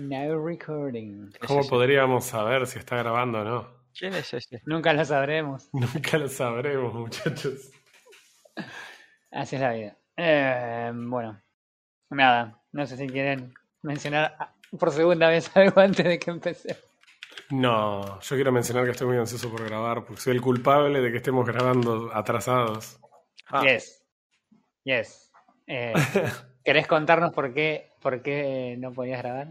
No recording. ¿Cómo podríamos saber si está grabando o no? ¿Quién es ese? Nunca lo sabremos. Nunca lo sabremos, muchachos. Así es la vida. Eh, bueno, nada. No sé si quieren mencionar por segunda vez algo antes de que empecé. No, yo quiero mencionar que estoy muy ansioso por grabar, porque soy el culpable de que estemos grabando atrasados. Ah, Yes. Yes. Eh, ¿Querés contarnos por qué, por qué no podías grabar?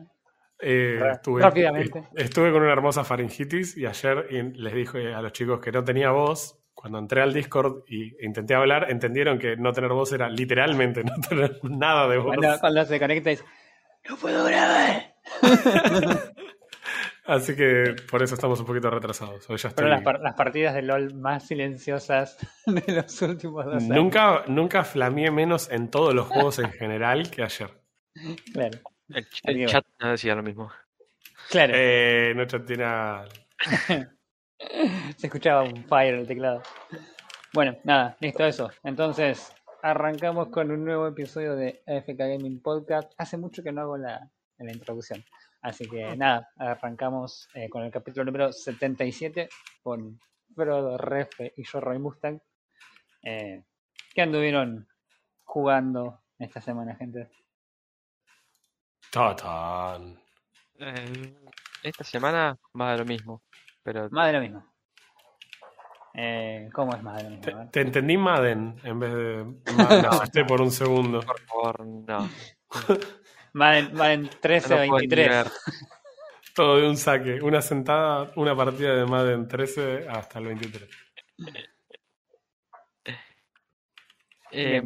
Eh, estuve, rápidamente. estuve con una hermosa faringitis y ayer les dije a los chicos que no tenía voz. Cuando entré al Discord y e intenté hablar, entendieron que no tener voz era literalmente no tener nada de voz. Cuando, cuando se conecta dice, no puedo grabar. Así que por eso estamos un poquito retrasados. Hoy ya estoy... Fueron las, par- las partidas de LOL más silenciosas de los últimos dos años. Nunca, nunca flameé menos en todos los juegos en general que ayer. Claro. El, el chat no decía lo mismo. Claro. Eh, no chateé nada. Se escuchaba un fire en el teclado. Bueno, nada, listo eso. Entonces, arrancamos con un nuevo episodio de AFK Gaming Podcast. Hace mucho que no hago la, la introducción. Así que nada, arrancamos eh, con el capítulo número 77 con Frodo, Refe y yo, Roy Mustang. Eh, ¿Qué anduvieron jugando esta semana, gente? Tatán. Eh, esta semana más de lo mismo. Pero Más de lo mismo. Eh, ¿Cómo es más de lo mismo? Te, te entendí Madden en vez de. Me asusté por un segundo. por favor, no. Madden, Madden 13 No lo puedo ni 23. ver. Todo de un saque. Una sentada, una partida de Madden 13 hasta el 23. Eh,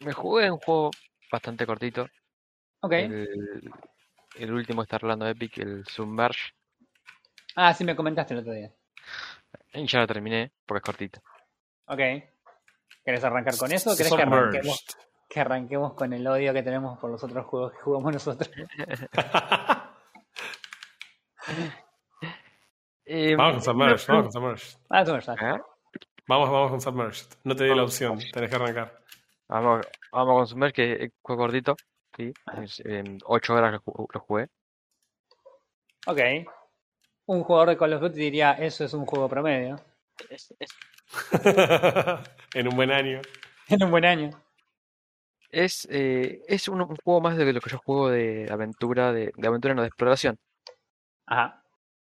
me jugué un juego bastante cortito. Ok. El, el último está hablando de Epic, el Submerge. Ah, sí, me comentaste el otro día. Y ya lo terminé porque es cortito. Ok. ¿Querés arrancar con eso o querés que arranquemos, que arranquemos con el odio que tenemos por los otros juegos que jugamos nosotros? Eh, Vamos con Submerged, vamos con Submerged. Ah, sabes. ¿eh? Vamos, vamos con Submerged. No te di la Vamos. opción, tenés que arrancar. Vamos, vamos con Submerge, que es cortito. Sí, es, en 8 horas lo, ju- lo jugué. Ok. Un jugador de Call of Duty diría, eso es un juego promedio. Es, es- en un buen año. En un buen año. es, eh, es un, un juego más de lo que yo juego de aventura, de, de aventura no de exploración. Ajá.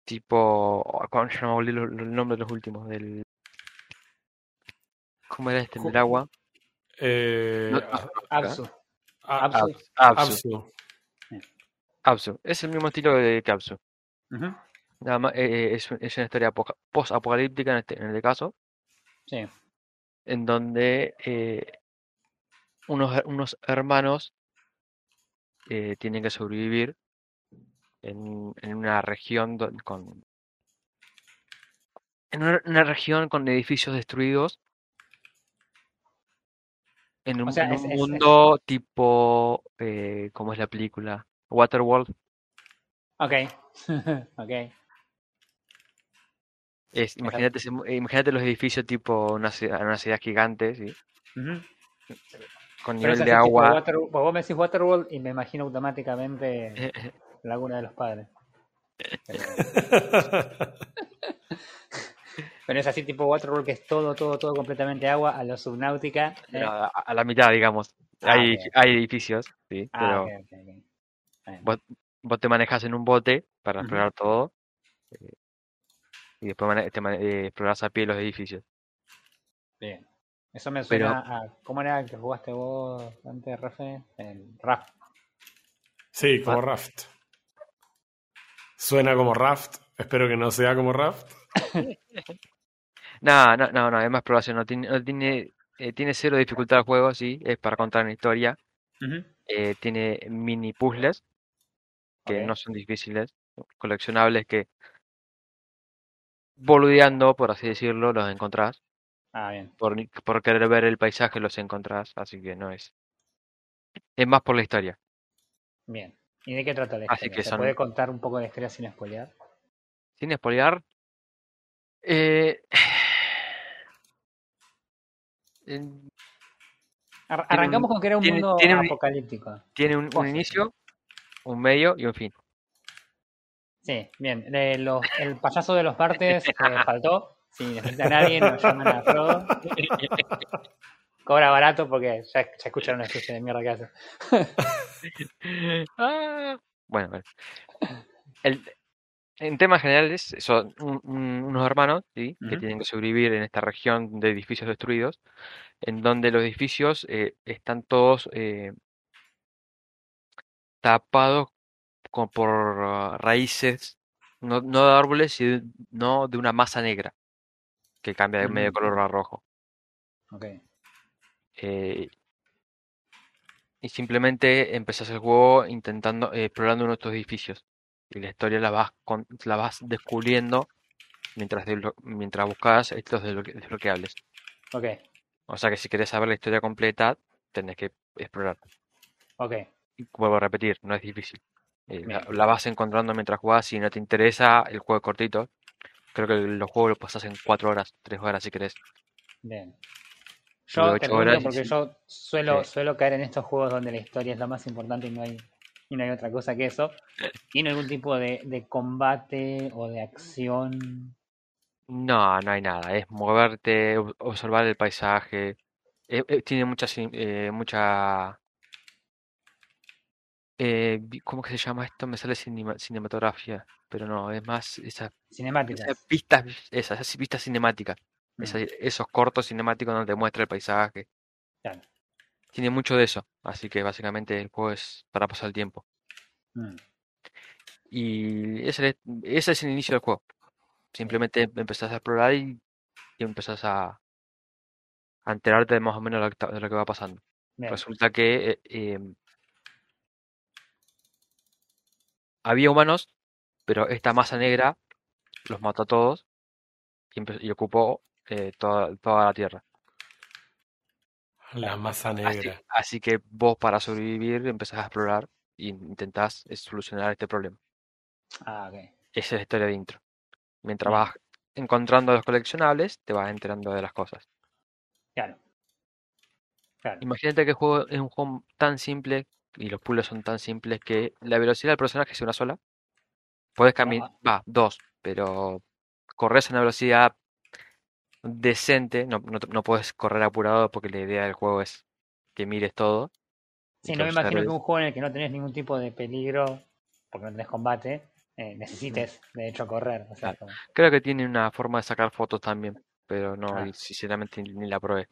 Tipo, oh, ¿cómo se llama? Olvidé lo- lo- el nombre de los últimos. Del, ¿Cómo era este? El del agua. Eh, No, Absu. Absu. Absu. Absu. Es el mismo estilo de que Absu. Ujú. Nada más, eh, es, un- es una historia apoca- post-apocalíptica en este, en este caso, Sí. en donde eh, unos, unos hermanos eh, tienen que sobrevivir en, en una región don- con en una, una región con edificios destruidos en un, sea, en es- un es- es- mundo tipo eh, ¿cómo es la película? Waterworld Ok. ok. es, imagínate, eh, imagínate los edificios tipo una ciudad, una ciudad gigante ¿sí? Ujú. con Pero nivel es de agua Water- vos me decís Waterworld y me imagino automáticamente Laguna de los Padres. Pero, pero es así tipo Waterworld que es todo, todo, todo completamente agua a lo subnáutica. ¿eh? a, a- a la mitad digamos Ah, hay, hay edificios sí Ah, pero vos, vos te manejas en un bote para explorar todo eh, y después te eh, exploras a pie los edificios. Bien. Eso me Pero- suena a. ¿Cómo era el que jugaste vos antes, Rafe? El Raft. Sí, como Raft. Suena como Raft. Espero que no sea como Raft. No, no, no, no, es más exploración, no tiene, no tiene, eh, tiene cero dificultad el juego, sí, es para contar una historia. eh, tiene mini puzzles que no son difíciles, coleccionables que boludeando, por así decirlo, los encontrás. Ah, bien. Por, por querer ver el paisaje los encontrás, así que no es. Es más por la historia. Bien. ¿Y de qué trata la Así historia? que ¿Se son- puede contar un poco de la historia sin spoilear? Sin spoilear. Eh, en- Ar- Tiene arrancamos un- con que era un tiene- mundo tiene un- apocalíptico. tiene un, inicio, un medio y un fin. Sí, bien. Los, el payaso de los partes eh, faltó. Si necesitan a alguien, nos llaman a Frodo. Cobra barato porque ya, ya escucharon una especie de mierda que hace. Ah, bueno, bueno. El- en temas generales, son un- un- unos hermanos ¿sí? que tienen que sobrevivir en esta región de edificios destruidos, en donde los edificios eh, están todos eh, tapados con, por ah, raíces, no, no de árboles, sino de una masa negra que cambia de medio color a rojo. Ok. Eh, y simplemente empezás el juego intentando, explorando uno de estos edificios. Y la historia la vas, con- la vas descubriendo mientras, desblo- mientras buscas estos desbloque- desbloqueables. Ok. O sea que si querés saber la historia completa, tenés que explorar. Ok. Y vuelvo a repetir, no es difícil. Eh, la, vas encontrando mientras jugás. Si no te interesa, el juego es cortito. Creo que los juegos los pasás en 4 horas, 3 horas si querés. Bien. de Yo te horas porque sí. yo suelo, Sí. suelo caer en estos juegos donde la historia es lo más importante y no hay, y no hay otra cosa que eso. ¿Tiene algún tipo de, de combate o de acción? No, no hay nada. Es moverte, ob- observar el paisaje. Eh, eh, tiene mucha, cin- eh, mucha, eh, ¿cómo que se llama esto? Me sale cinema- cinematografía, pero no, es más esas, esas vistas, esas, esas vistas cinemáticas, Mm, esas- esos cortos cinemáticos donde te muestra el paisaje. claro. Tiene mucho de eso, así que básicamente el juego es para pasar el tiempo. Mm, Y ese, es- ese es el inicio del juego. Simplemente empezás a explorar y, y empezás a, a enterarte de más o menos lo de lo que va pasando. bien. Resulta que eh, em, había humanos, pero esta masa negra los mató a todos y, y ocupó eh, toda, toda la tierra. La masa negra. así que vos para sobrevivir empezás a explorar e intentás solucionar este problema. Ah, ok. Esa es la historia de intro. Mientras vas encontrando los coleccionables, te vas enterando de las cosas. Claro. Claro. Imagínate que el juego es un juego tan simple y los puzzles son tan simples que la velocidad del personaje es una sola. Puedes caminar, va, dos, pero corres a una velocidad decente, no, no, no puedes correr apurado porque la idea del juego es que mires todo. Sí, no me imagino que un juego en el que no tenés ningún tipo de peligro, porque no tenés combate, eh, necesites de hecho correr. O sea, Claro. como- Creo que tiene una forma de sacar fotos también, pero no, Ah. sinceramente ni la probé.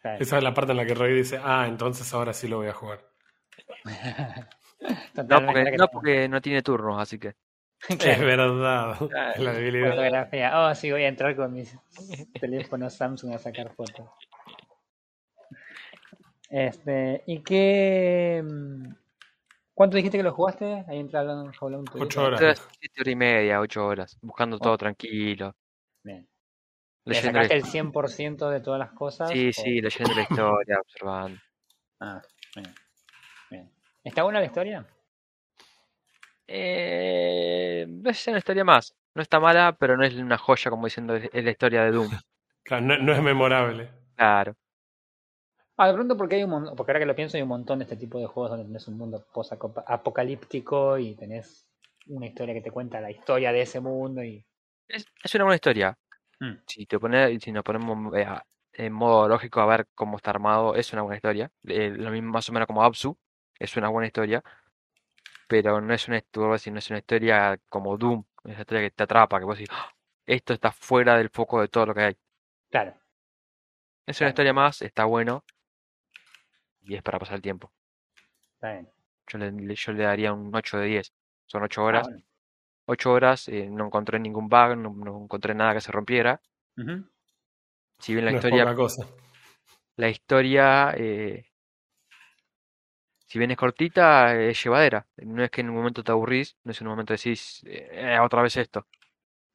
claro. Esa es la parte en la que Roy dice, ah, entonces ahora sí lo voy a jugar. No porque, no porque no tiene turnos, así que. Es Claro. verdad. Es la debilidad. Fotografía. Oh, sí, voy a entrar con mis teléfonos Samsung a sacar fotos. Este, ¿y qué? mm, ¿Cuánto dijiste que lo jugaste? Ahí entra hablando hablando un poquito. Ocho horas. Siete horas y media, ocho horas, buscando todo Oh. tranquilo, Bien. ¿Le leyendo la sacaste el his- 100% de todas las cosas? Sí, o- sí, leyendo la historia, observando. Ah, bien. bien. ¿Está buena la historia? Eh, es una historia más. No está mala, pero no es una joya como diciendo es la historia de Doom. Claro, no, no es memorable. Claro. Ah, de pronto porque hay un montón, porque ahora que lo pienso hay un montón de este tipo de juegos donde tenés un mundo post-apocalíptico y tenés una historia que te cuenta la historia de ese mundo y... Es, es una buena historia. Mm, Si te pone, si nos ponemos eh, en modo lógico a ver cómo está armado, es una buena historia. Eh, lo mismo más o menos como Absu, es una buena historia. Pero no es una historia, no es una historia como Doom, es una historia que te atrapa, que vos decís, "Ah, esto está fuera del foco de todo lo que hay. claro, Es una Claro. historia más, está bueno y es para pasar el tiempo. está bien. Yo le, le- yo le daría un 8 de 10. Son 8 Ah, horas. bueno. 8 horas, eh, no encontré ningún bug, no, no encontré nada que se rompiera. Ujú. Si bien la No es historia, poca cosa. la historia, eh, si bien es cortita, es llevadera. No es que en un momento te aburrís, no es en un momento decís, "Eh, otra vez esto.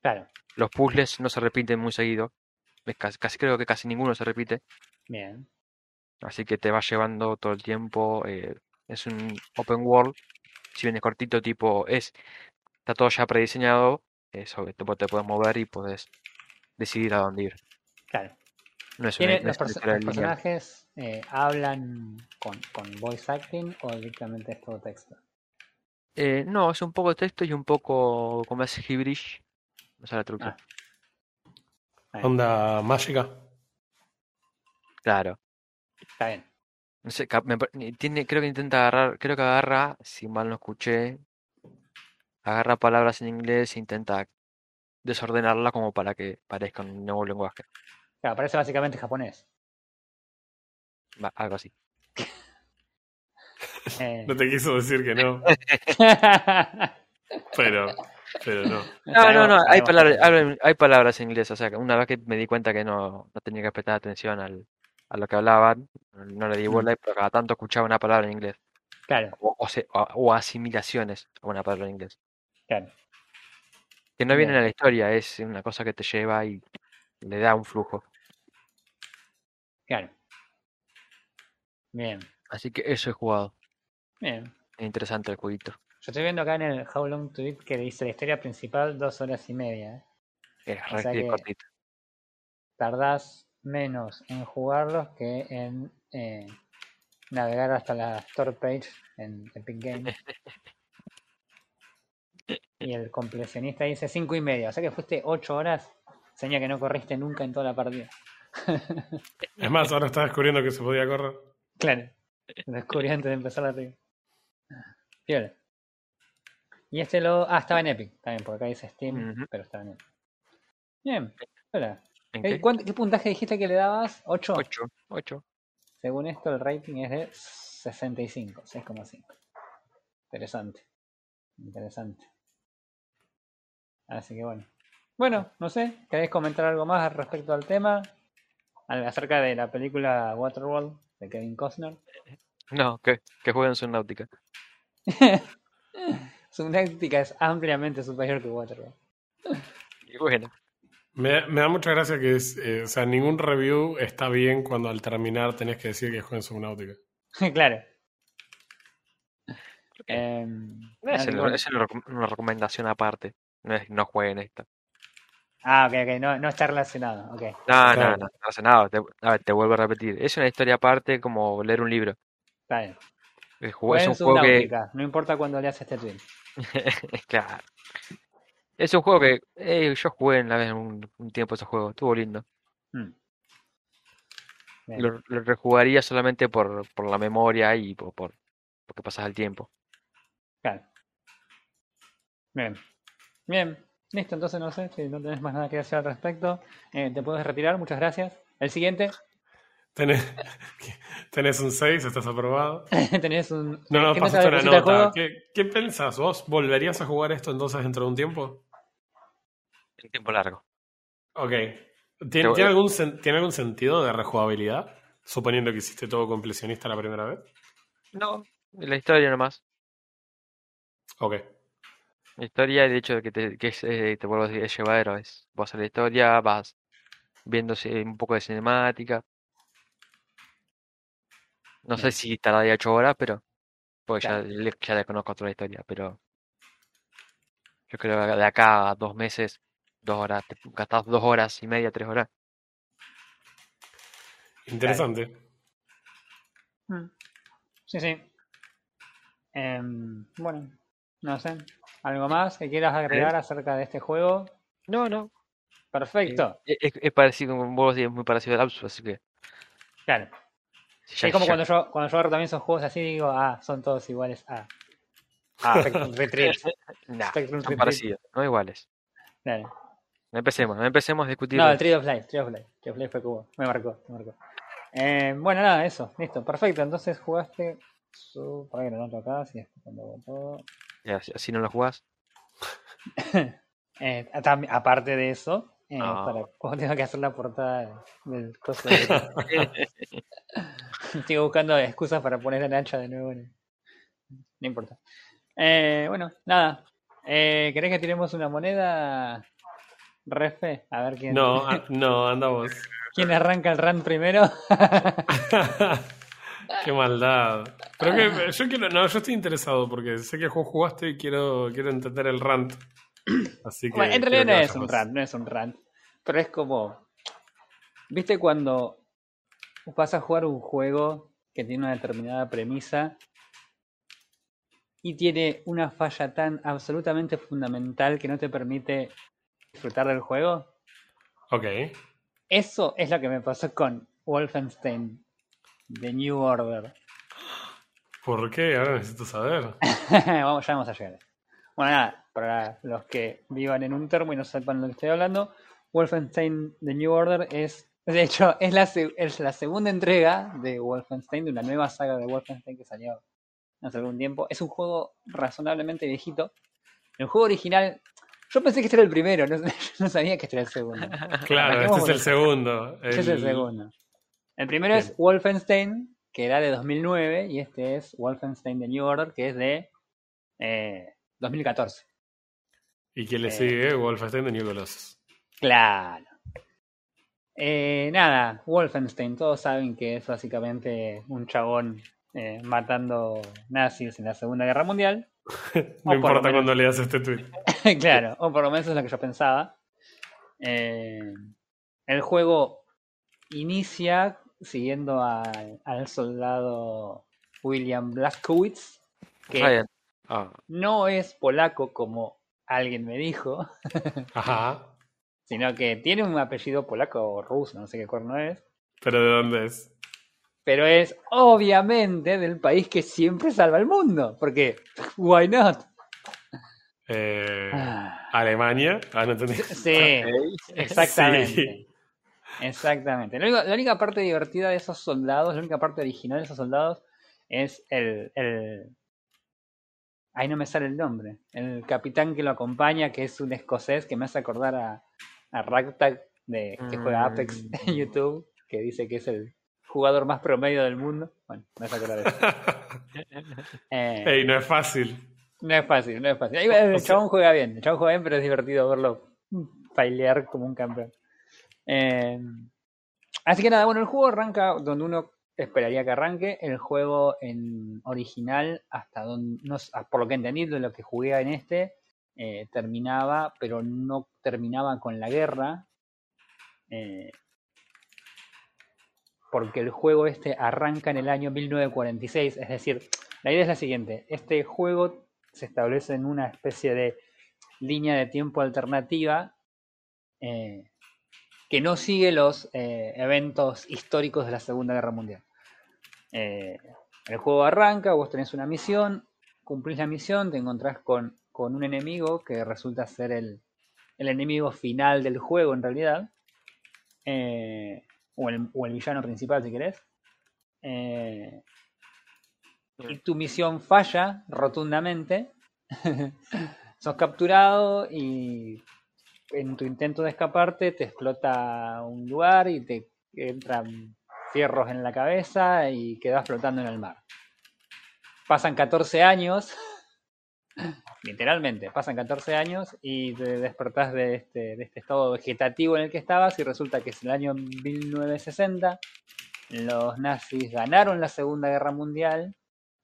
Claro, Los puzzles no se repiten muy seguido. Casi, casi- creo que casi ninguno se repite. bien. Así que te va llevando todo el tiempo. eh, es un open world. Si bien es cortito, tipo, es, está todo ya prediseñado. Eso, te, te puedes mover y puedes decidir a dónde ir. Claro. No es una, ¿Tiene, no los, perso- los personajes eh, hablan con, con voice acting o directamente es todo texto? Eh, no, es un poco de texto y un poco como es gibberish. No sé la traducción. Ah. Onda mágica. Claro. Está bien. No sé, me tiene, creo que intenta agarrar, creo que agarra, si mal no escuché, agarra palabras en inglés e intenta desordenarla como para que parezca un nuevo lenguaje. Claro, parece básicamente japonés. Va, algo así. Eh, No te quiso decir que no, pero, pero no. No, no, no, hay palabras, hay palabras en inglés, o sea, que una vez que me di cuenta que no, no tenía que prestar atención al, a lo que hablaban, no le di Mm. bola, pero cada tanto escuchaba una palabra en inglés, Claro, o, o, se- o- o asimilaciones a una palabra en inglés, claro. que no vienen Bien. a la historia, es una cosa que te lleva y le da un flujo. Claro. Bien, Así que eso he jugado, bien. es interesante el jueguito. Yo estoy viendo acá en el How Long to Beat que dice la historia principal dos horas y media. ¿eh? Es O sea que cortito. Tardás menos en jugarlos que en eh, navegar hasta la store page en Epic Games. Y el completionista dice cinco y media. O sea que fuiste ocho horas. Seña que no corriste nunca en toda la partida. Es más, ahora estás descubriendo que se podía correr. Claro. Lo descubrí antes de empezar la partida. Piola. Y este lo. Ah, estaba en Epic. También, porque acá dice Steam, pero estaba en Epic. Bien. Hola. ¿En Eh, qué? ¿cuánto- ¿Qué puntaje dijiste que le dabas? ¿8? 8, 8. Según esto, el rating es de 65, 6,5. Interesante. Interesante. Así que bueno. Bueno, no sé, ¿queréis comentar algo más respecto al tema? Acerca de la película Waterworld de Kevin Costner. No, que, que jueguen Subnautica. Subnautica es ampliamente superior que Waterworld. Y bueno, Me, me da mucha gracia que es, eh, o sea, ningún review está bien cuando al terminar tenés que decir que jueguen Subnautica. claro. Em, es, el- una recom- una recomendación aparte. No es no jueguen esto. Ah, ok, ok, no, no está relacionado. Ok, No, no, no, no hace nada. Te, a ver, te vuelvo a repetir. Es una historia aparte como leer un libro. está bien. El juego es un juego que. No importa cuándo leas este tweet. Claro. Es un juego que eh, yo jugué en la vez un, un tiempo ese juego. Estuvo lindo. Mm. Lo, lo rejugaría solamente por, por la memoria y por, por porque pasas el tiempo. Claro. Bien. Bien. Listo, entonces no sé si no tenés más nada que decir al respecto. Eh, te puedes retirar, muchas gracias. El siguiente, Tenés, tenés un 6, estás aprobado. tenés un. No, no, ¿qué pasaste una nota. ¿Qué, ¿Qué pensás vos? ¿Volverías a jugar esto entonces dentro de un tiempo? En tiempo largo. Ok. ¿Tiene, Pero- ¿tiene algún, sen- ¿Tiene algún sentido de rejugabilidad? Suponiendo que hiciste todo completionista la primera vez. No, la historia nomás. Ok. La historia, el hecho de que te, que es, eh, te vuelvo a decir, es llevadero, es, vas a la historia, vas viendo un poco de cinemática. No sé si tardaría ocho horas, pero, porque ya, Claro. ya le conozco toda la historia, pero yo creo que de acá a dos meses, dos horas, te gastás dos horas y media, tres horas. Interesante. Mm. Sí, sí. Em, bueno, no sé. ¿Algo más que quieras agregar acerca de este juego? No, no, Perfecto. eh, es, es parecido, como vos decís, es muy parecido al Absu, así que Claro. ya- es como ya- cuando yo, cuando yo agarro también esos juegos así digo, ah, son todos iguales a. Ah, Spectrum Retreat. nah, Spectrum son Retreat. parecidos, no iguales. Claro. No empecemos, no empecemos a discutir. No, el Tree of Life, Tree of Life. Tree of Life fue cubo. Me marcó, me marcó. Eh, bueno, nada, eso. Listo, perfecto. Entonces jugaste su. Para que lo noto acá, si es cuando votó. Ya, así- no lo jugás. Eh, aparte de eso, eh, Ah. para cuando tengo que hacer la portada del coso. de- Sigo buscando excusas para poner a Nacha de nuevo. No importa. Eh, bueno, nada. Eh, ¿Querés que tiremos una moneda? Refe, a ver quién, No, a- no, anda vos. quién arranca el run primero. Qué maldad. Pero que yo quiero, no, yo estoy interesado porque sé que vos jugaste y quiero, quiero entender el rant. Así que. Bueno, en realidad no es un rant, no es un rant. Pero es como. ¿Viste cuando vas a jugar un juego que tiene una determinada premisa y tiene una falla tan absolutamente fundamental que no te permite disfrutar del juego. Ok. Eso es lo que me pasó con Wolfenstein The New Order. ¿Por qué? Ahora necesito saber. vamos, ya vamos a llegar. Bueno, nada, para los que vivan en un termo y no sepan de lo que estoy hablando, Wolfenstein The New Order es, de hecho, es la, es la segunda entrega de Wolfenstein, de una nueva saga de Wolfenstein que salió hace algún tiempo. Es un juego razonablemente viejito. El juego original, yo pensé que este era el primero, no, no sabía que este era el segundo. Claro, este es el segundo. Este es El- segundo. El primero es. Wolfenstein, que era de 2009, y este es Wolfenstein The New Order, que es de eh, 2014. ¿Y quién le Eh. sigue? Wolfenstein de New Colossus. Claro. Eh, nada, Wolfenstein, todos saben que es básicamente un chabón eh, matando nazis en la Segunda Guerra Mundial. No importa menos. cuando leas este tweet. claro, o por lo menos es lo que yo pensaba. Eh, el juego inicia siguiendo al, al soldado William Blazkowicz, que Ryan. Ah, no es polaco como alguien me dijo, Ajá. sino que tiene un apellido polaco o ruso, no sé qué cuerno es, ¿Pero de dónde es? pero es obviamente del país que siempre salva al mundo, porque why not? Eh, Ah, Alemania. Ah, no entendí. sí, exactamente. Sí. Exactamente. La única, la única parte divertida de esos soldados, la única parte original de esos soldados es el, el... Ahí no me sale el nombre. El capitán que lo acompaña, que es un escocés que me hace acordar a, a Ragtag, de, que juega Apex en Mm. YouTube, que dice que es el jugador más promedio del mundo. Bueno, me hace acordar de eso. Eh, Ey, no es fácil. no es fácil, no es fácil. El chabón juega bien, el chabón juega bien, pero es divertido verlo failear como un campeón. Eh, así que nada, bueno, el juego arranca donde uno esperaría que arranque. El juego en original, hasta donde, no, por lo que entendí de lo que jugué en este, eh, terminaba, pero no terminaba con la guerra. eh, porque el juego este arranca en el año 1946, es decir, la idea es la siguiente, este juego se establece en una especie de línea de tiempo alternativa eh, que no sigue los eh, eventos históricos de la Segunda Guerra Mundial. Eh, el juego arranca, vos tenés una misión, cumplís la misión, te encontrás con, con un enemigo que resulta ser el, el enemigo final del juego en realidad, eh, o, el, o el villano principal si querés. Y tu misión falla rotundamente. Sos capturado y en tu intento de escaparte te explota un lugar y te entran fierros en la cabeza y quedas flotando en el mar. Pasan 14 años, literalmente, pasan 14 años y te despertás de este, de este estado vegetativo en el que estabas y resulta que es el año 1960, los nazis ganaron la Segunda Guerra Mundial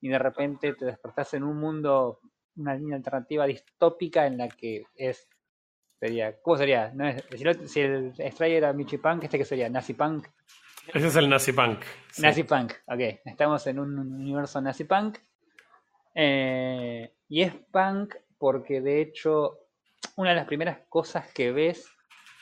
y de repente te despertás en un mundo, una línea alternativa distópica en la que es, sería, ¿cómo sería? No es- si, lo- si el Stray era Michi Punk, ¿este qué sería? ¿Nazi Punk? Ese es el Nazi Punk. Sí. Nazi Punk, ok. Estamos en un universo Nazi Punk. Eh, y es punk porque de hecho una de las primeras cosas que ves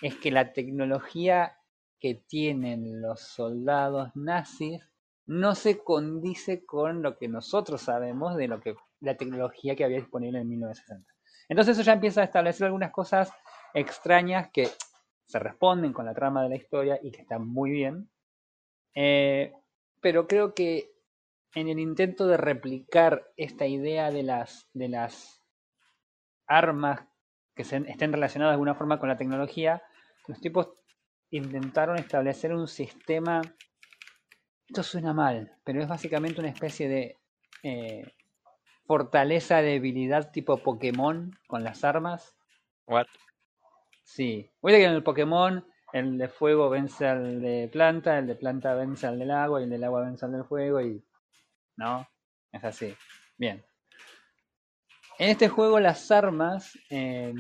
es que la tecnología que tienen los soldados nazis no se condice con lo que nosotros sabemos de lo que la tecnología que había disponible en 1960. Entonces eso ya empieza a establecer algunas cosas extrañas que se responden con la trama de la historia y que están muy bien. Eh, pero creo que en el intento de replicar esta idea de las, de las armas que estén relacionadas de alguna forma con la tecnología, los tipos intentaron establecer un sistema. Esto suena mal, pero es básicamente una especie de eh, fortaleza, debilidad tipo Pokémon con las armas. What? Sí. Oye que en el Pokémon el de fuego vence al de planta, el de planta vence al del agua y el del agua vence al del fuego y... ¿No? Es así. Bien. En este juego las armas, eh,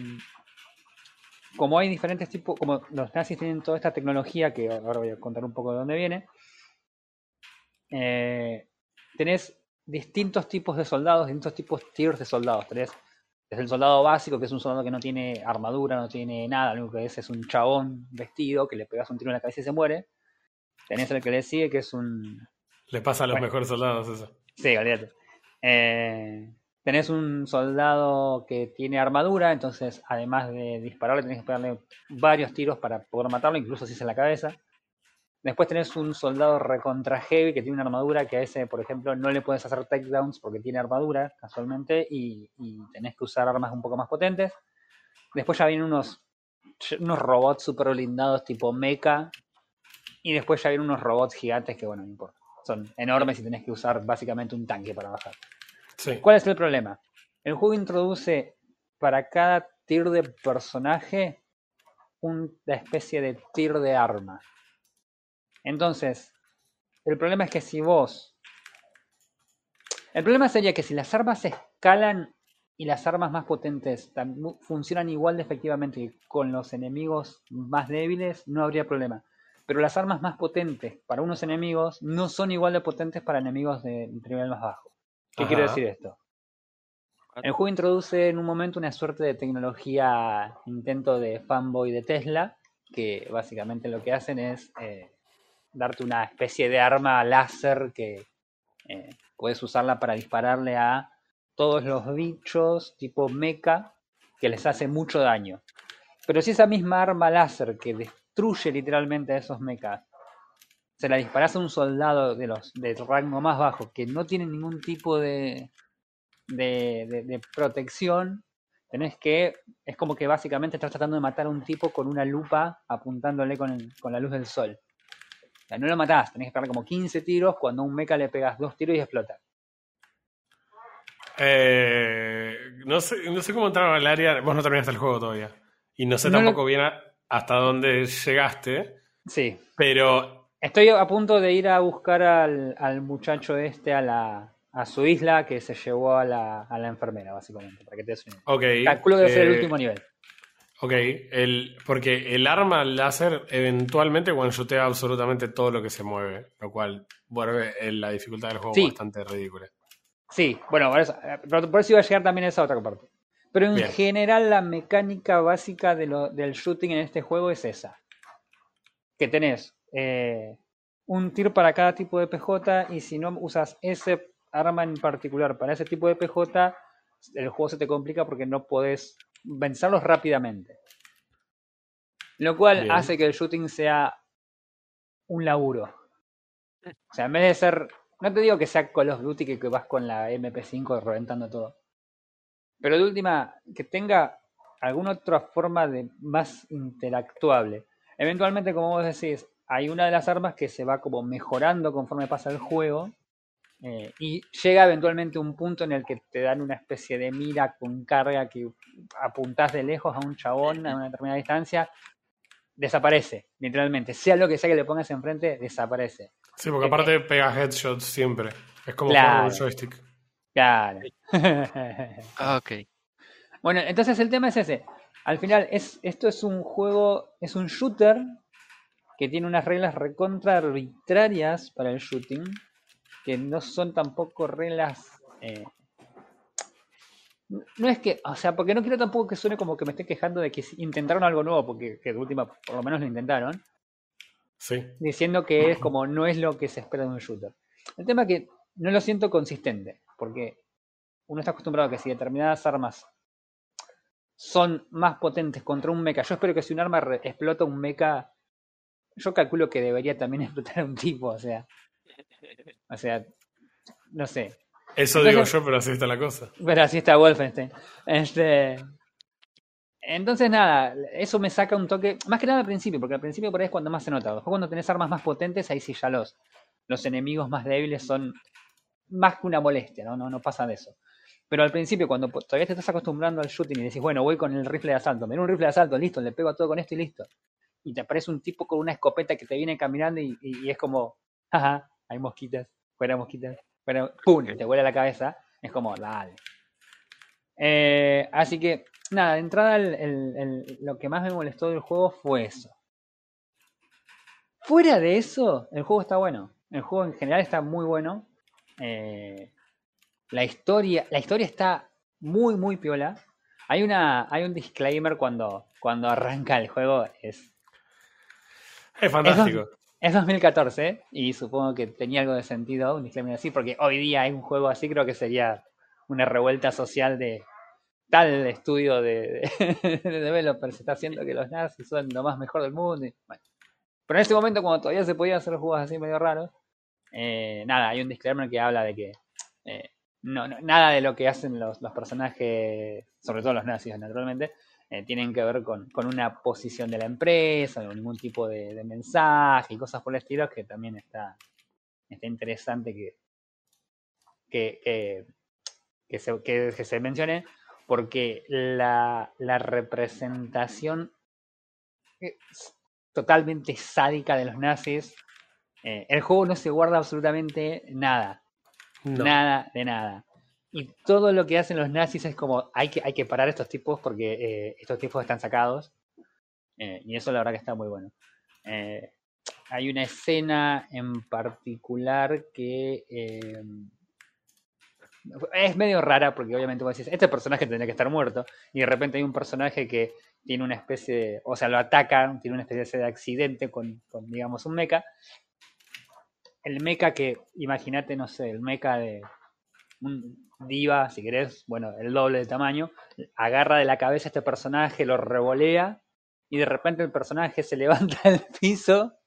como hay diferentes tipos, como los nazis tienen toda esta tecnología, que ahora voy a contar un poco de dónde viene, eh, tenés distintos tipos de soldados, distintos tipos tiers de soldados. Tenés desde el soldado básico, que es un soldado que no tiene armadura, no tiene nada, lo único que es es un chabón vestido que le pegas un tiro en la cabeza y se muere. Tenés el que le sigue, que es un. Le pasa a los Bueno. mejores soldados eso. Sí, olvídate. Eh, tenés un soldado que tiene armadura, entonces además de dispararle, tenés que pegarle varios tiros para poder matarlo, incluso si es en la cabeza. Después tenés un soldado recontra heavy que tiene una armadura que a ese, por ejemplo, no le puedes hacer takedowns porque tiene armadura, casualmente, y, y tenés que usar armas un poco más potentes. Después ya vienen unos, unos robots super blindados tipo mecha. Y después ya vienen unos robots gigantes que, bueno, no importa. Son enormes y tenés que usar básicamente un tanque para bajar. Sí. ¿Cuál es el problema? El juego introduce para cada tier de personaje una especie de tier de arma. Entonces, el problema es que si vos... El problema sería que si las armas escalan y las armas más potentes funcionan igual de efectivamente con los enemigos más débiles, no habría problema. Pero las armas más potentes para unos enemigos no son igual de potentes para enemigos de nivel más bajo. ¿Qué quiero decir esto? El juego introduce en un momento una suerte de tecnología, intento de fanboy de Tesla, que básicamente lo que hacen es eh, darte una especie de arma láser que eh, puedes usarla para dispararle a todos los bichos tipo mecha que les hace mucho daño. Pero si esa misma arma láser que destruye literalmente a esos mechas se la disparas a un soldado de los de rango más bajo que no tiene ningún tipo de, de, de- de protección, tenés que, es como que básicamente estás tratando de matar a un tipo con una lupa apuntándole con, el- con la luz del sol. O sea, no lo matás, tenés que pegar como 15 tiros, cuando a un mecha le pegas dos tiros y explota. Eh, no, sé, no sé cómo entraron al área. Vos no terminaste el juego todavía. Y no sé No lo- tampoco bien hasta dónde llegaste. Sí, Pero estoy a punto de ir a buscar al, al muchacho este a la a su isla que se llevó a la, a la enfermera, básicamente, para que te des una idea. Ok. Calculo que debe ser el eh, último nivel. Ok, el, porque el arma láser eventualmente one-shotea absolutamente todo lo que se mueve, lo cual vuelve eh, la dificultad del juego Sí. bastante ridícula. Sí, bueno, por eso, eh, por eso iba a llegar también a esa otra parte. Pero en Bien. general la mecánica básica de lo- del shooting en este juego es esa. Que tenés eh, un tir para cada tipo de PJ y si no usas ese arma en particular para ese tipo de PJ, el juego se te complica porque no podés vencerlos rápidamente. Lo cual Bien. hace que el shooting sea un laburo. O sea, en vez de ser. No te digo que sea Call of Duty que, que vas con la MP5 reventando todo. Pero de última, que tenga alguna otra forma de más interactuable. Eventualmente, como vos decís, hay una de las armas que se va como mejorando conforme pasa el juego. Eh, y llega eventualmente un punto en el que te dan una especie de mira con carga que apuntás de lejos a un chabón a una determinada distancia. Desaparece, literalmente. Sea lo que sea que le pongas enfrente, desaparece. Sí, porque Eh, aparte pega headshots siempre. Es como Claro. un joystick. Claro. Ah, ok. Bueno, entonces el tema es ese. Al final, es, esto es un juego, es un shooter que tiene unas reglas recontra arbitrarias para el shooting, que no son tampoco reglas... eh, no es que, o sea, porque no quiero tampoco que suene como que me esté quejando de que intentaron algo nuevo, porque que de última por lo menos lo intentaron, Sí. diciendo que es como no es lo que se espera de un shooter. El tema es que no lo siento consistente, porque uno está acostumbrado a que si determinadas armas son más potentes contra un mecha, yo espero que si un arma explota un mecha, yo calculo que debería también explotar a un tipo, o sea, o sea, no sé, Eso Entonces- digo yo, pero así está la cosa. pero así está Wolfenstein. Este, entonces, nada, eso me saca un toque, más que nada al principio, porque al principio por ahí es cuando más se nota. Después, cuando tenés armas más potentes, ahí sí ya los, los enemigos más débiles son más que una molestia, ¿no? No, no pasa de eso. Pero al principio, cuando todavía te estás acostumbrando al shooting y decís, bueno, voy con el rifle de asalto, me un rifle de asalto, listo, le pego a todo con esto y listo. Y te aparece un tipo con una escopeta que te viene caminando y, y- y es como, jaja, hay mosquitas, fuera mosquitas, fuera, ¡pum! te vuela la cabeza. Es como, dale. Eh, así que, nada, de entrada el- el- el- lo que más me molestó del juego fue eso. Fuera de eso, el juego está bueno. El juego en general está muy bueno. Eh, La historia, la historia está muy, muy piola. Hay una, hay un disclaimer cuando, cuando arranca el juego, es, Es fantástico. es 2014 y supongo que tenía algo de sentido un disclaimer así, porque hoy día hay un juego así, creo que sería una revuelta social de tal estudio de, de, de developers está haciendo que los nazis son lo más mejor del mundo. y bueno. Pero en ese momento, cuando todavía se podían hacer juegos así medio raros, eh, nada, hay un disclaimer que habla de que eh, no, no- nada de lo que hacen los, los personajes, sobre todo los nazis, naturalmente, eh, tienen que ver con, con una posición de la empresa, o ningún tipo de, de mensaje y cosas por el estilo, que también está, está interesante que, que, que, que se, que- que se mencione, porque la, la representación es totalmente sádica de los nazis, eh, el juego no se guarda absolutamente nada. No. Nada de nada. Y todo lo que hacen los nazis es como, hay que, hay que parar estos tipos porque eh, estos tipos están sacados. Eh, y eso la verdad que está muy bueno. Eh, hay una escena en particular que es medio rara porque obviamente vos decís, este personaje tendría que estar muerto. Y de repente hay un personaje que tiene una especie de, o sea, lo atacan, tiene una especie de accidente con, digamos, un mecha. El mecha que, imagínate, no sé, el mecha de diva, si querés, bueno, el doble de tamaño, agarra de la cabeza a este personaje, lo revolea y de repente el personaje se levanta del piso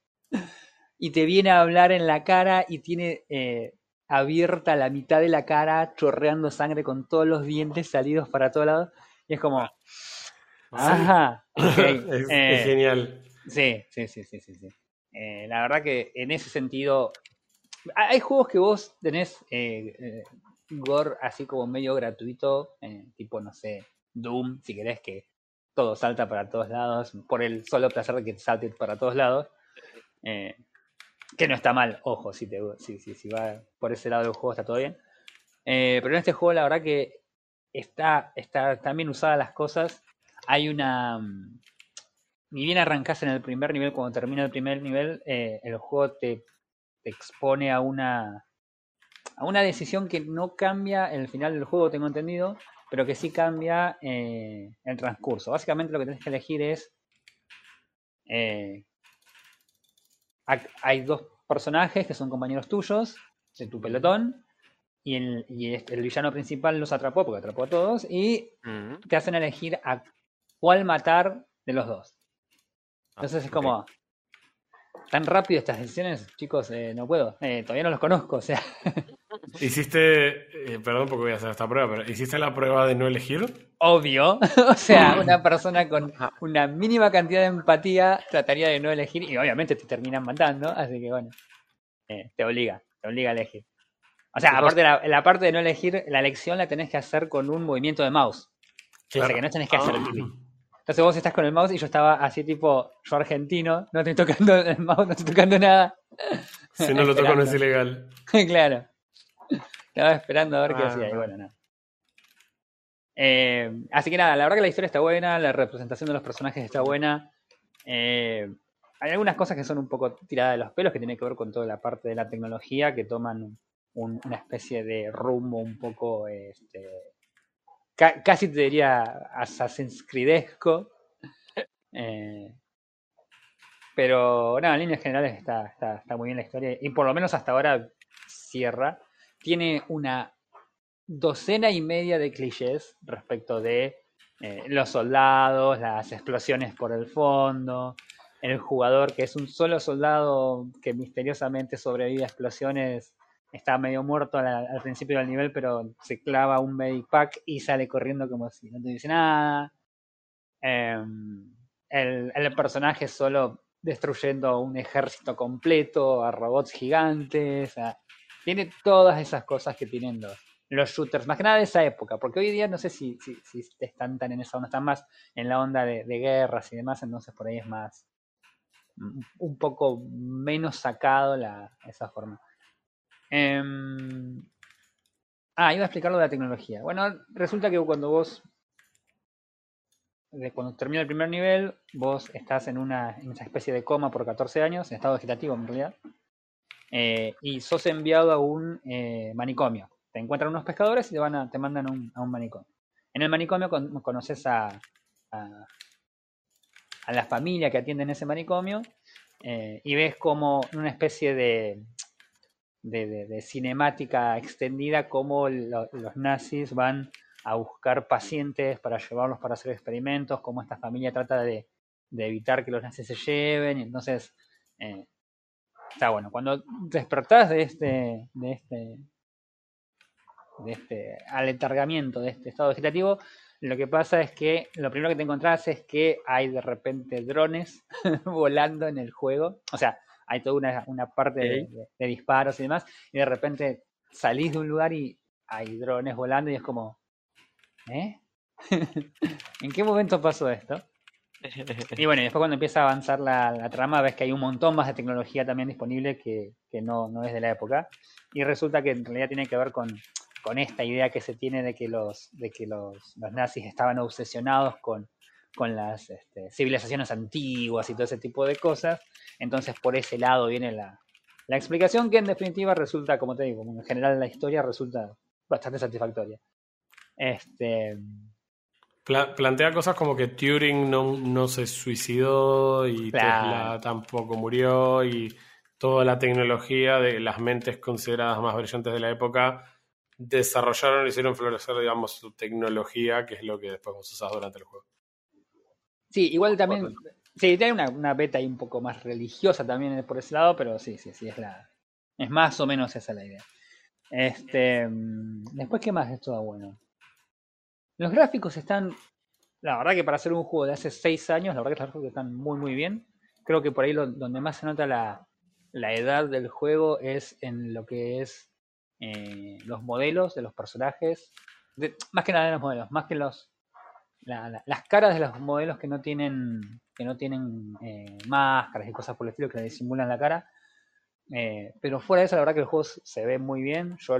y te viene a hablar en la cara y tiene eh, abierta la mitad de la cara, chorreando sangre con todos los dientes salidos para todos lados. Y es como, ajá, ok, es, eh, es genial. Sí, sí, sí, sí, sí. sí. Eh, la verdad que en ese sentido, hay juegos que vos tenés eh, gore así como medio gratuito, eh, tipo, no sé, Doom, si querés que todo salta para todos lados, por el solo placer de que te salte para todos lados. eh, que no está mal, ojo, si, te, si, si, va por ese lado del juego está todo bien. Eh, pero en este juego la verdad que está, está, están bien usadas las cosas. Hay una... mm, Ni bien arrancas en el primer nivel, cuando termina el primer nivel, el juego te, te expone a una, a una decisión que no cambia el final del juego, tengo entendido, pero que sí cambia eh, el transcurso. Básicamente lo que tenés que elegir es... eh, ha- hay dos personajes que son compañeros tuyos, de tu pelotón, y el, y el villano principal los atrapó, porque atrapó a todos, y Mm. te hacen elegir a cuál matar de los dos. Ah, Entonces es como, tan rápido estas decisiones, chicos, eh, no puedo, eh, todavía no los conozco, o sea, Hiciste, eh, perdón porque voy a hacer esta prueba, pero ¿hiciste la prueba de no elegir? obvio, o sea, una persona con una mínima cantidad de empatía trataría de no elegir y obviamente te terminan matando, así que bueno, eh, te obliga, te obliga a elegir. O sea, aparte la, la parte de no elegir, la elección la tenés que hacer con un movimiento de mouse. O sea, que no tenés que hacer clic. Entonces vos estás con el mouse y yo estaba así tipo, yo argentino, no estoy tocando el mouse, no estoy tocando nada. Si no lo toco no es ilegal. claro. Estaba esperando a ver qué Ah, hacía y no. bueno, nada. Eh, así que nada, la verdad que la historia está buena, la representación de los personajes está buena. Eh, hay algunas cosas que son un poco tiradas de los pelos, que tiene que ver con toda la parte de la tecnología, que toman un- una especie de rumbo un poco, este, ca- casi te diría Assassin's Creedesco. Eh, pero nada, en líneas generales está, está, está muy bien la historia y por lo menos hasta ahora cierra. Tiene una docena y media de clichés respecto de eh, los soldados, las explosiones por el fondo, el jugador que es un solo soldado que misteriosamente sobrevive a explosiones, está medio muerto al, principio del nivel, pero se clava un medic pack y sale corriendo como si no te dice nada. Em, el, el personaje solo destruyendo un ejército completo a robots gigantes. sea, tiene todas esas cosas que tienen los, shooters, más que nada de esa época, porque hoy día no sé si, están tan en esa onda, están más en la onda de, guerras y demás, entonces por ahí es más un- un poco menos sacado la, esa forma. Em, ah, iba a explicar lo de la tecnología. Bueno, resulta que cuando vos cuando termina el primer nivel, vos estás en una, en esa especie de coma por 14 años, en estado vegetativo en realidad, eh, y sos enviado a un eh, manicomio. te encuentran unos pescadores y te, van a, te mandan a un, manicomio. En el manicomio con- conoces a, a, a la familia que atiende en ese manicomio eh, y ves como una especie de, de, cinemática extendida como lo- los nazis van a buscar pacientes para llevarlos para hacer experimentos, como esta familia trata de, de evitar que los nazis se lleven, entonces está bueno. Cuando despertás de este, de este, de este aletargamiento, de este estado vegetativo, lo que pasa es que lo primero que te encontrás es que hay de repente drones volando en el juego. O sea, hay toda una, una parte de, de disparos y demás, y de repente salís de un lugar y hay drones volando y es como, ¿eh? ¿En qué momento pasó esto? Y bueno, y después cuando empieza a avanzar la, la trama ves que hay un montón más de tecnología también disponible que, que no, no es de la época. Y resulta que en realidad tiene que ver con, con esta idea que se tiene de que los, de que los, los nazis estaban obsesionados con, con las este, civilizaciones antiguas y todo ese tipo de cosas. Entonces por ese lado viene la, la explicación que en definitiva resulta, como te digo, en general la historia resulta bastante satisfactoria. Este, Pla- plantea cosas como que Turing no, no se suicidó y Claro. Tesla tampoco murió y toda la tecnología de las mentes consideradas más brillantes de la época desarrollaron y hicieron florecer, digamos, su tecnología, que es lo que después vos usás durante el juego. Sí, igual también. Sí, tiene una, una beta ahí un poco más religiosa también por ese lado, pero sí, sí, sí, es la. Es más o menos esa la idea. Este. mm, Después, ¿qué más es todo bueno? Los gráficos están. La verdad que para hacer un juego de hace 6 años, la verdad que los gráficos están muy, muy bien. Creo que por ahí lo- donde más se nota la, edad del juego es en lo que es eh, los modelos de los personajes. Más que nada de los modelos, más que los, la- la- las caras de los modelos que no tienen que no tienen eh, máscaras y cosas por el estilo que le disimulan la cara Eh, pero fuera de eso la verdad que el juego se ve muy bien yo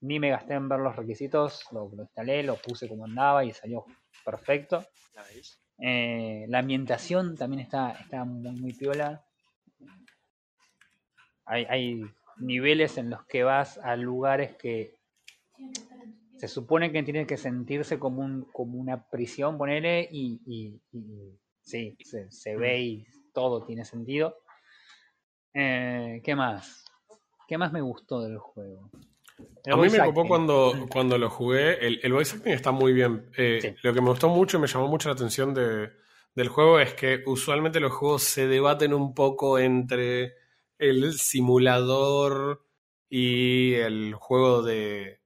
ni me gasté en ver los requisitos lo, lo instalé lo puse como andaba y salió perfecto Eh, la ambientación también está está muy, muy piola hay, hay niveles en los que vas a lugares que se supone que tiene que sentirse como un como una prisión, ponele, y, y, y sí, se, se ve y todo tiene sentido. Eh, ¿Qué más? ¿Qué más me gustó del juego? A mí me copó cuando, cuando lo jugué. El, el voice acting está muy bien. Eh, Sí. Lo que me gustó mucho y me llamó mucho la atención de- del juego es que usualmente los juegos se debaten un poco entre el simulador y el juego de,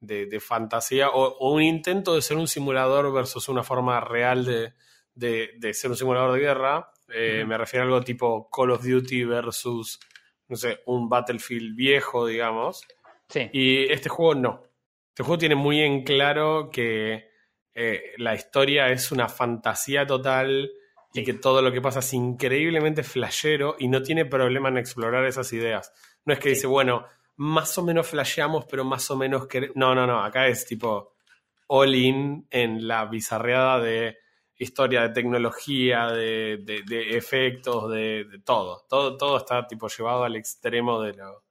de- de fantasía o, o un intento de ser un simulador versus una forma real de, de- de ser un simulador de guerra. Eh. Me refiero a algo tipo Call of Duty versus, no sé, un Battlefield viejo, digamos. Sí, Y este juego no. Este juego tiene muy en claro que eh, la historia es una fantasía total y que todo lo que pasa es increíblemente flashero y no tiene problema en explorar esas ideas. No es que Sí. dice, bueno, más o menos flasheamos, pero más o menos... quere-". No, no, no. Acá es tipo all in en la bizarreada de historia, de tecnología, de, de- de efectos, de, de todo. todo. Todo está tipo llevado al extremo de lo,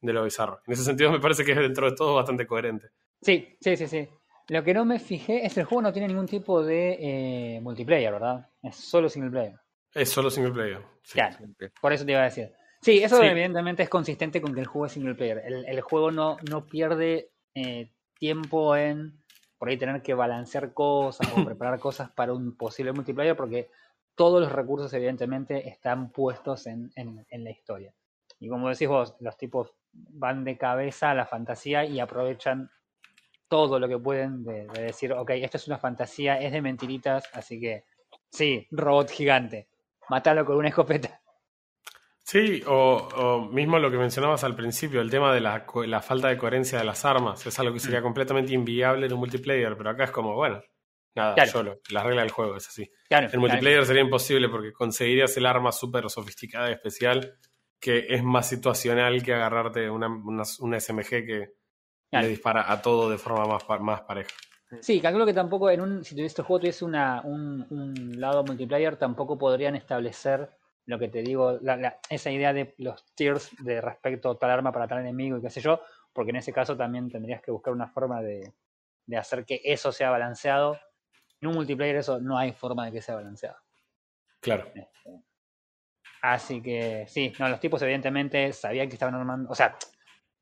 de lo bizarro. En ese sentido me parece que es dentro de todo bastante coherente. sí, sí, sí, sí. Lo que no me fijé es que el juego no tiene ningún tipo de eh, multiplayer, ¿verdad? Es solo single player. Es solo single player. Sí. Claro. Por eso te iba a decir. Sí, eso Sí. evidentemente es consistente con que el juego es single player. El, el juego no, no pierde eh, tiempo en por ahí tener que balancear cosas o preparar cosas para un posible multiplayer porque todos los recursos evidentemente están puestos en, en- en la historia. Y como decís vos, los tipos van de cabeza a la fantasía y aprovechan todo lo que pueden de, de decir, ok, esto es una fantasía, es de mentiritas, así que sí, robot gigante, matalo con una escopeta. Sí, o, o mismo lo que mencionabas al principio, el tema de la, la falta de coherencia de las armas. Es algo que sería completamente inviable en un multiplayer, pero acá es como, bueno, nada, Claro. solo, la regla del juego es así. Claro, En multiplayer sería imposible porque conseguirías el arma súper sofisticada y especial que es más situacional que agarrarte una, una, una SMG que Claro. le dispara a todo de forma más, más pareja. Sí, calculo que tampoco en un, si este juego tuviese una, un, un lado multiplayer, tampoco podrían establecer lo que te digo, la- la- esa idea de los tiers de respecto a tal arma para tal enemigo y qué sé yo, porque en ese caso también tendrías que buscar una forma de, de hacer que eso sea balanceado. En un multiplayer eso no hay forma de que sea balanceado. Claro. Este, así que sí, no, los tipos evidentemente sabían que estaban armando, o sea,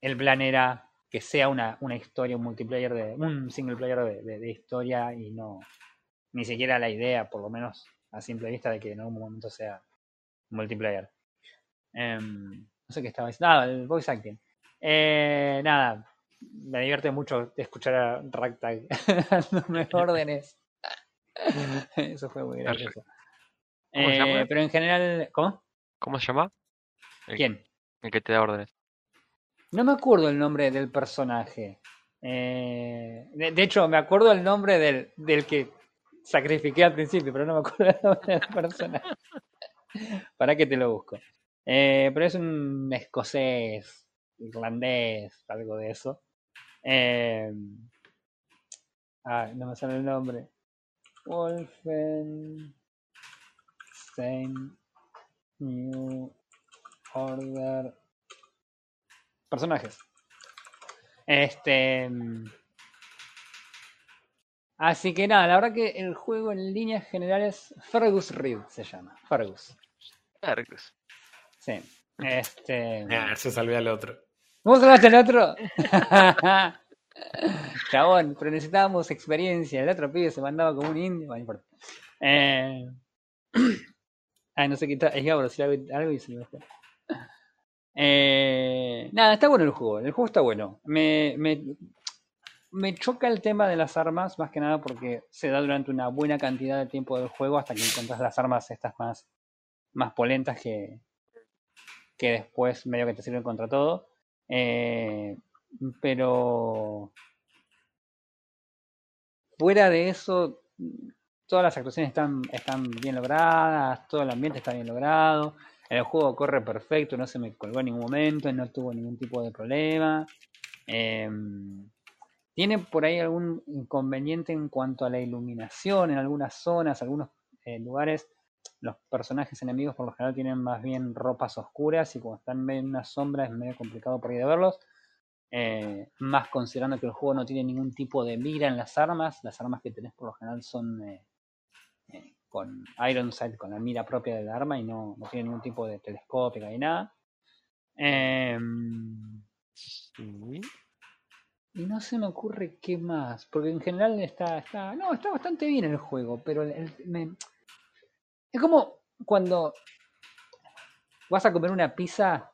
el plan era que sea una, una historia, un multiplayer de, un single player de, de- de historia y no, ni siquiera la idea, por lo menos a simple vista, de que en algún momento sea multiplayer. Em, no sé qué estaba diciendo, nada, el voice acting. Eh, nada, me divierte mucho escuchar a Ragtag dándome órdenes. Eso fue muy gracioso. Eh, pero en general, ¿cómo? ¿Cómo se llama? El, ¿Quién? El que te da órdenes. No me acuerdo el nombre del personaje. Eh, de, de hecho, me acuerdo el nombre del, del que sacrifiqué al principio, pero no me acuerdo el nombre del personaje. Para que te lo busco. Eh, pero es un escocés, irlandés, algo de eso. Eh, ah, no me sale el nombre. Wolfenstein New Order personajes. Este. mm, Así que nada, la verdad que el juego en líneas generales, Fergus Reed se llama. Fergus. Fergus. Sí. Este. Ah, se salvé al otro. ¿Vos hablaste el otro? Chabón, pero necesitábamos experiencia. El otro pibe se mandaba como un indio. Bueno, no importa. Eh... Ay, no sé qué tal. Es Gabro, si algo, algo y se me fue. Eh, nada, está bueno el juego. El juego está bueno. Me, me, me choca el tema de las armas, más que nada porque se da durante una buena cantidad de tiempo del juego hasta que encuentras las armas estas más, más polentas que, que después medio que te sirven contra todo. Eh, pero fuera de eso, todas las actuaciones están, están bien logradas, todo el ambiente está bien logrado, el juego corre perfecto, no se me colgó en ningún momento, no tuvo ningún tipo de problema. Eh, tiene por ahí algún inconveniente en cuanto a la iluminación en algunas zonas, algunos eh, lugares. Los personajes enemigos por lo general tienen más bien ropas oscuras y cuando están en una sombra es medio complicado por ahí de verlos. Eh, más considerando que el juego no tiene ningún tipo de mira en las armas, las armas que tenés por lo general son eh, con Iron Sight, con la mira propia del arma y no, no tiene ningún tipo de telescópica ni nada. Em, y no se me ocurre qué más, porque en general está, está, no, está bastante bien el juego, pero el- me- es como cuando vas a comer una pizza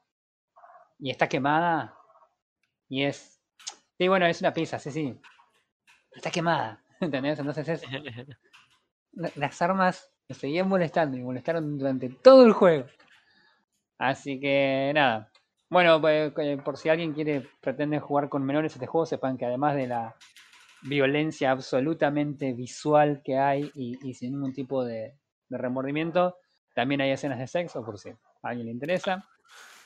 y está quemada y es, sí, bueno, es una pizza, sí, sí, está quemada, ¿entendés? Entonces es, las armas me seguían molestando y molestaron durante todo el juego. Así que nada. Bueno, pues, eh, por si alguien quiere, pretende jugar con menores este juego, sepan que además de la violencia absolutamente visual que hay y, sin ningún tipo de, de remordimiento, también hay escenas de sexo, por si a alguien le interesa.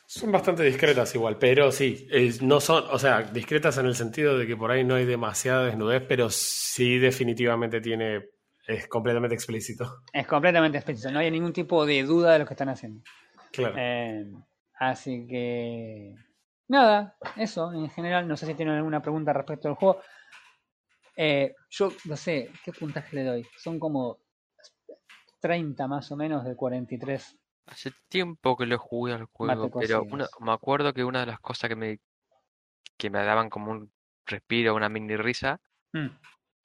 Son bastante discretas igual, pero sí, no son, o sea, discretas en el sentido de que por ahí no hay demasiada desnudez, pero sí definitivamente tiene, es completamente explícito. Es completamente explícito, no hay ningún tipo de duda de lo que están haciendo. Claro. Eh, así que nada, eso en general. No sé si tienen alguna pregunta respecto al juego. Eh, yo no sé, ¿qué puntaje le doy? Son como 30 más o menos de 43. Hace tiempo que lo jugué al juego, pero una- me acuerdo que una de las cosas que me, que me daban como un respiro, una mini risa, Mm,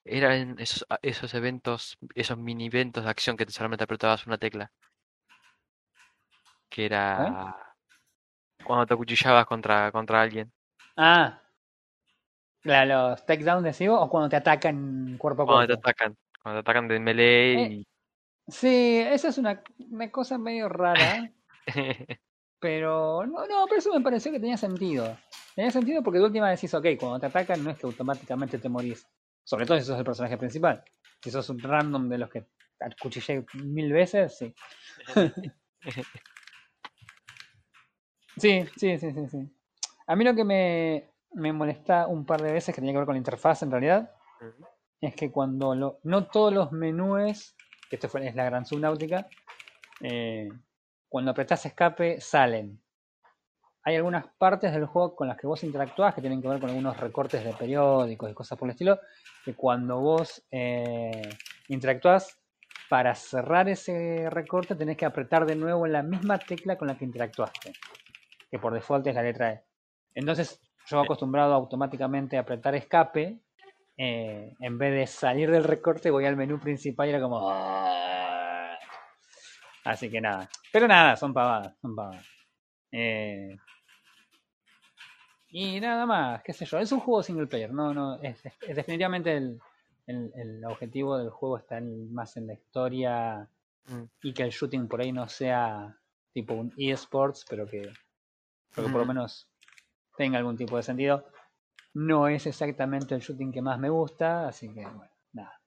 eran esos, a- esos eventos, esos mini eventos de acción que te solamente apretabas una tecla. Que era cuando te acuchillabas contra, contra alguien. Ah, la, los takedowns de Sigo o cuando te atacan cuerpo a Cuando te cuerpo. atacan. Cuando te atacan de melee Eh. y... Sí, esa es una, una cosa medio rara. Pero no, no, pero eso me pareció que tenía sentido. Tenía sentido porque de última decís, ok, cuando te atacan no es que automáticamente te morís. Sobre todo si sos el personaje principal. Si sos un random de los que acuchillé mil veces, sí. Sí, sí, sí, sí, sí. A mí lo que me, me molesta un par de veces, que tenía que ver con la interfaz en realidad, es que cuando lo, no todos los menúes, que esto fue, es la gran subnáutica, eh, cuando apretás escape salen. Hay algunas partes del juego con las que vos interactúas que tienen que ver con algunos recortes de periódicos y cosas por el estilo, que cuando vos eh, interactúas, para cerrar ese recorte tenés que apretar de nuevo la misma tecla con la que interactuaste, que por default es la letra E. Entonces, yo acostumbrado automáticamente a apretar escape, eh, en vez de salir del recorte voy al menú principal y era como... "Ah". Así que nada. Pero nada, son pavadas, son pavadas. Eh, y nada más, qué sé yo. Es un juego single player, no, no, es, es- es definitivamente el, el- el objetivo del juego está en- más en la historia Mm. y que el shooting por ahí no sea tipo un eSports, pero que, pero que por lo Mm. menos tenga algún tipo de sentido. No es exactamente el shooting que más me gusta, así que bueno, nada.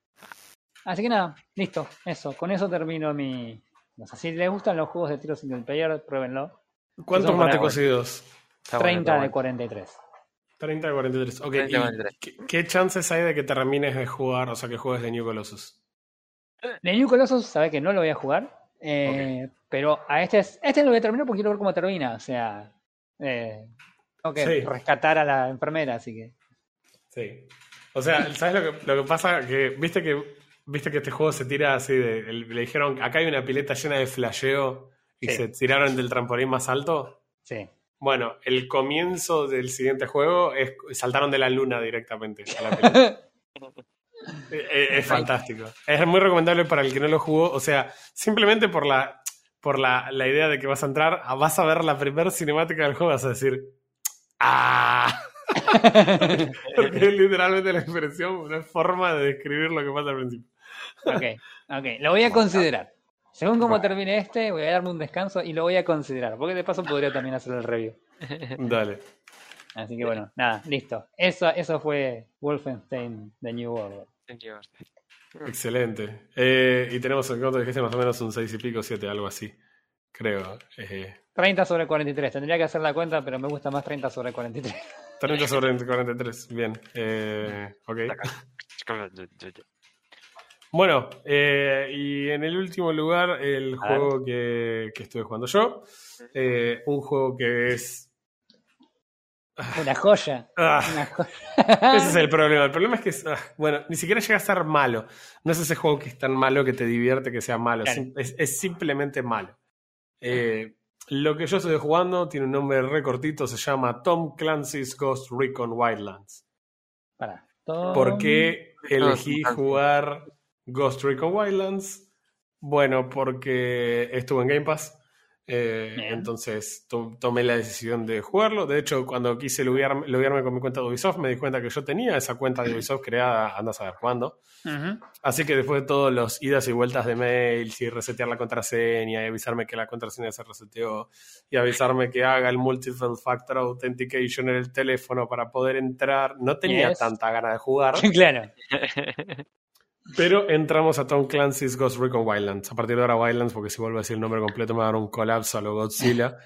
Así que nada, listo, eso. Con eso termino mi. No sé, si les gustan los juegos de tiro single player, pruébenlo. ¿Cuántos mate cocidos? Está bueno, 30 está de bueno. 43. 30 de 43. Ok, 30 de ¿y 43. ¿qué, qué chances hay de que termines de jugar, o sea, que juegues de New Colossus? De New Colossus, sabe que no lo voy a jugar. eh, Pero a este, es- este lo voy a terminar porque quiero ver cómo termina. O sea, eh, tengo que Sí. rescatar a la enfermera, así que. Sí. O sea, ¿sabes lo que, lo que pasa? Que viste que viste que este juego se tira así de. le dijeron, acá hay una pileta llena de flasheo y Sí. se tiraron del trampolín más alto. Sí. Bueno, el comienzo del siguiente juego es saltaron de la luna directamente a la pileta. Eh, eh, es fantástico. Es muy recomendable para el que no lo jugó. O sea, simplemente por la por la, la idea de que vas a entrar, a- vas a ver la primera cinemática del juego, vas a decir. ¡Ah! Porque es literalmente la expresión, una forma de describir lo que pasa al principio. ok, ok. Lo voy a considerar. Según cómo termine este, voy a darme un descanso y lo voy a considerar. Porque de paso podría también hacer el review. Dale. Así que bueno, nada, listo. Eso, eso fue Wolfenstein The New World. Excelente. Eh, y tenemos, ¿cuánto dijiste? Más o menos un 6 y pico, 7, algo así. Creo. Eh, 30 sobre 43. Tendría que hacer la cuenta, pero me gusta más 30 sobre 43. 30 sobre 43. Bien. Eh, ok. Bueno, eh, y en el último lugar, el A juego que, que estuve jugando yo. Eh, un juego que es. Una joya. Ah, Una joya. ese es el problema. El problema es que es, ah, bueno, ni siquiera llega a ser malo. No es ese juego que es tan malo que te divierte que sea malo. Claro. Es, es simplemente malo. Eh, lo que yo estoy jugando tiene un nombre re cortito, se llama Tom Clancy's Ghost Recon Wildlands. Pará. Tom- ¿Por qué elegí jugar Ghost Recon Wildlands? Bueno, porque estuvo en Game Pass. eh, entonces to- tomé la decisión de jugarlo. De hecho, cuando quise loguearme, loguearme con mi cuenta de Ubisoft, me di cuenta que yo tenía esa cuenta de Ubisoft creada, anda a saber cuándo. Así que después de todos los idas y vueltas de mails y resetear la contraseña y avisarme que la contraseña se reseteó y avisarme que haga el multiple factor authentication en el teléfono para poder entrar, no tenía Yes. tanta gana de jugar. claro. Pero entramos a Tom Clancy's Ghost Recon Wildlands. A partir de ahora Wildlands, porque si vuelvo a decir el nombre completo me va a dar un colapso a lo Godzilla.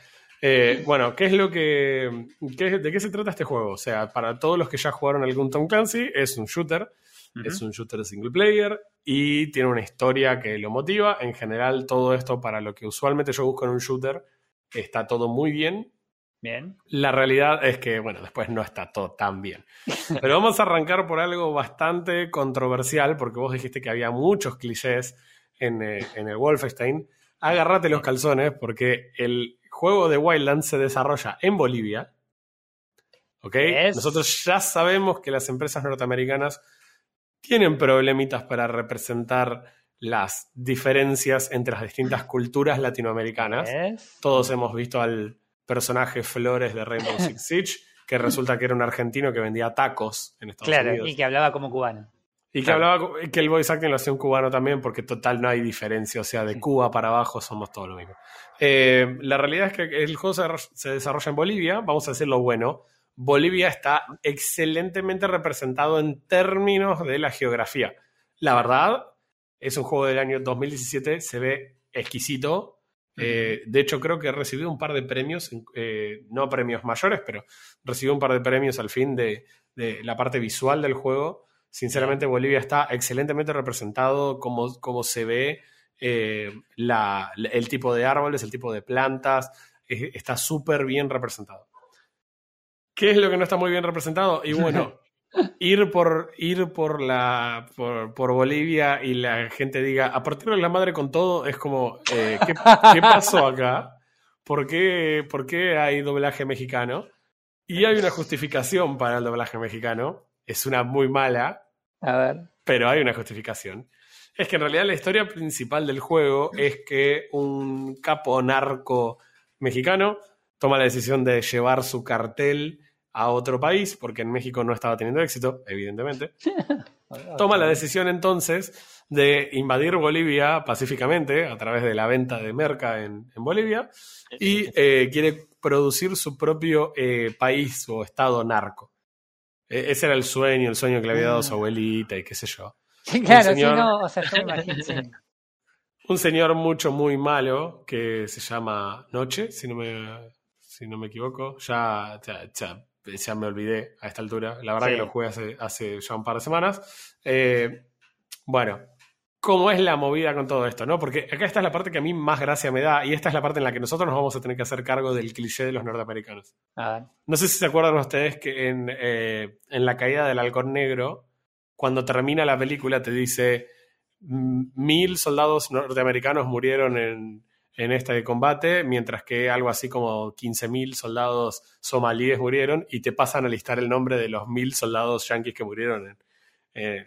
Eh, bueno, ¿qué es lo que. qué- ¿De qué se trata este juego? O sea, para todos los que ya jugaron algún Tom Clancy, es un shooter. Es un shooter single player y tiene una historia que lo motiva. En general, todo esto para lo que usualmente yo busco en un shooter está todo muy bien. Bien. La realidad es que, bueno, después no está todo tan bien. Pero vamos a arrancar por algo bastante controversial, porque vos dijiste que había muchos clichés en, eh, en el Wolfenstein. Agárrate los calzones, porque el juego de Wildlands se desarrolla en Bolivia. ¿Ok? Nosotros ya sabemos que las empresas norteamericanas tienen problemitas para representar las diferencias entre las distintas culturas latinoamericanas todos hemos visto al personaje Flores de Rainbow Six Siege, que resulta que era un argentino que vendía tacos en Estados Claro, Unidos. y que hablaba como cubano. Y que Claro. hablaba que el voice acting lo hacía un cubano también, porque total no hay diferencia. O sea, de Cuba para abajo somos todos lo mismo. Eh, la realidad es que el juego se, desarrolla- se desarrolla en Bolivia. Vamos a decir lo bueno. Bolivia está excelentemente representado en términos de la geografía. La verdad, es un juego del año 2017, se ve exquisito. Eh, de hecho, creo que recibió un par de premios, eh, no premios mayores, pero recibió un par de premios al fin de, la parte visual del juego. Sinceramente, Bolivia está excelentemente representado, como, se ve eh, el tipo de árboles, el tipo de plantas, es- está súper bien representado. ¿Qué es lo que no está muy bien representado? Y bueno, ir por ir por la por, por Bolivia y la gente diga a partir de la madre con todo es como eh, ¿qué, qué pasó acá? ¿Por qué, ¿Por qué hay doblaje mexicano? Y hay una justificación para el doblaje mexicano. Es una muy mala, A ver. pero hay una justificación. Es que en realidad la historia principal del juego es que un capo narco mexicano toma la decisión de llevar su cartel a otro país, porque en México no estaba teniendo éxito, evidentemente. Toma la decisión entonces de invadir Bolivia pacíficamente a través de la venta de merca en, en Bolivia y eh, quiere producir su propio eh, país o estado narco. E- ese era el sueño, el sueño que le había dado su abuelita y qué sé yo. Sí, claro, señor- sí, no, o sea, yo me imagino. sí. Un señor mucho, muy malo que se llama Noche, si no me, si no me equivoco. Ya, ya, ya- ya me olvidé a esta altura. La verdad Sí. que lo jugué hace, hace ya un par de semanas. Eh, bueno, ¿cómo es la movida con todo esto? ¿no? Porque acá esta es la parte que a mí más gracia me da y esta es la parte en la que nosotros nos vamos a tener que hacer cargo del cliché de los norteamericanos. No sé si se acuerdan ustedes que en, eh, en La caída del halcón negro, cuando termina la película te dice "Mm, mil soldados norteamericanos murieron en, en este combate, mientras que algo así como 15.000 soldados somalíes murieron y te pasan a listar el nombre de los mil soldados yanquis que murieron en-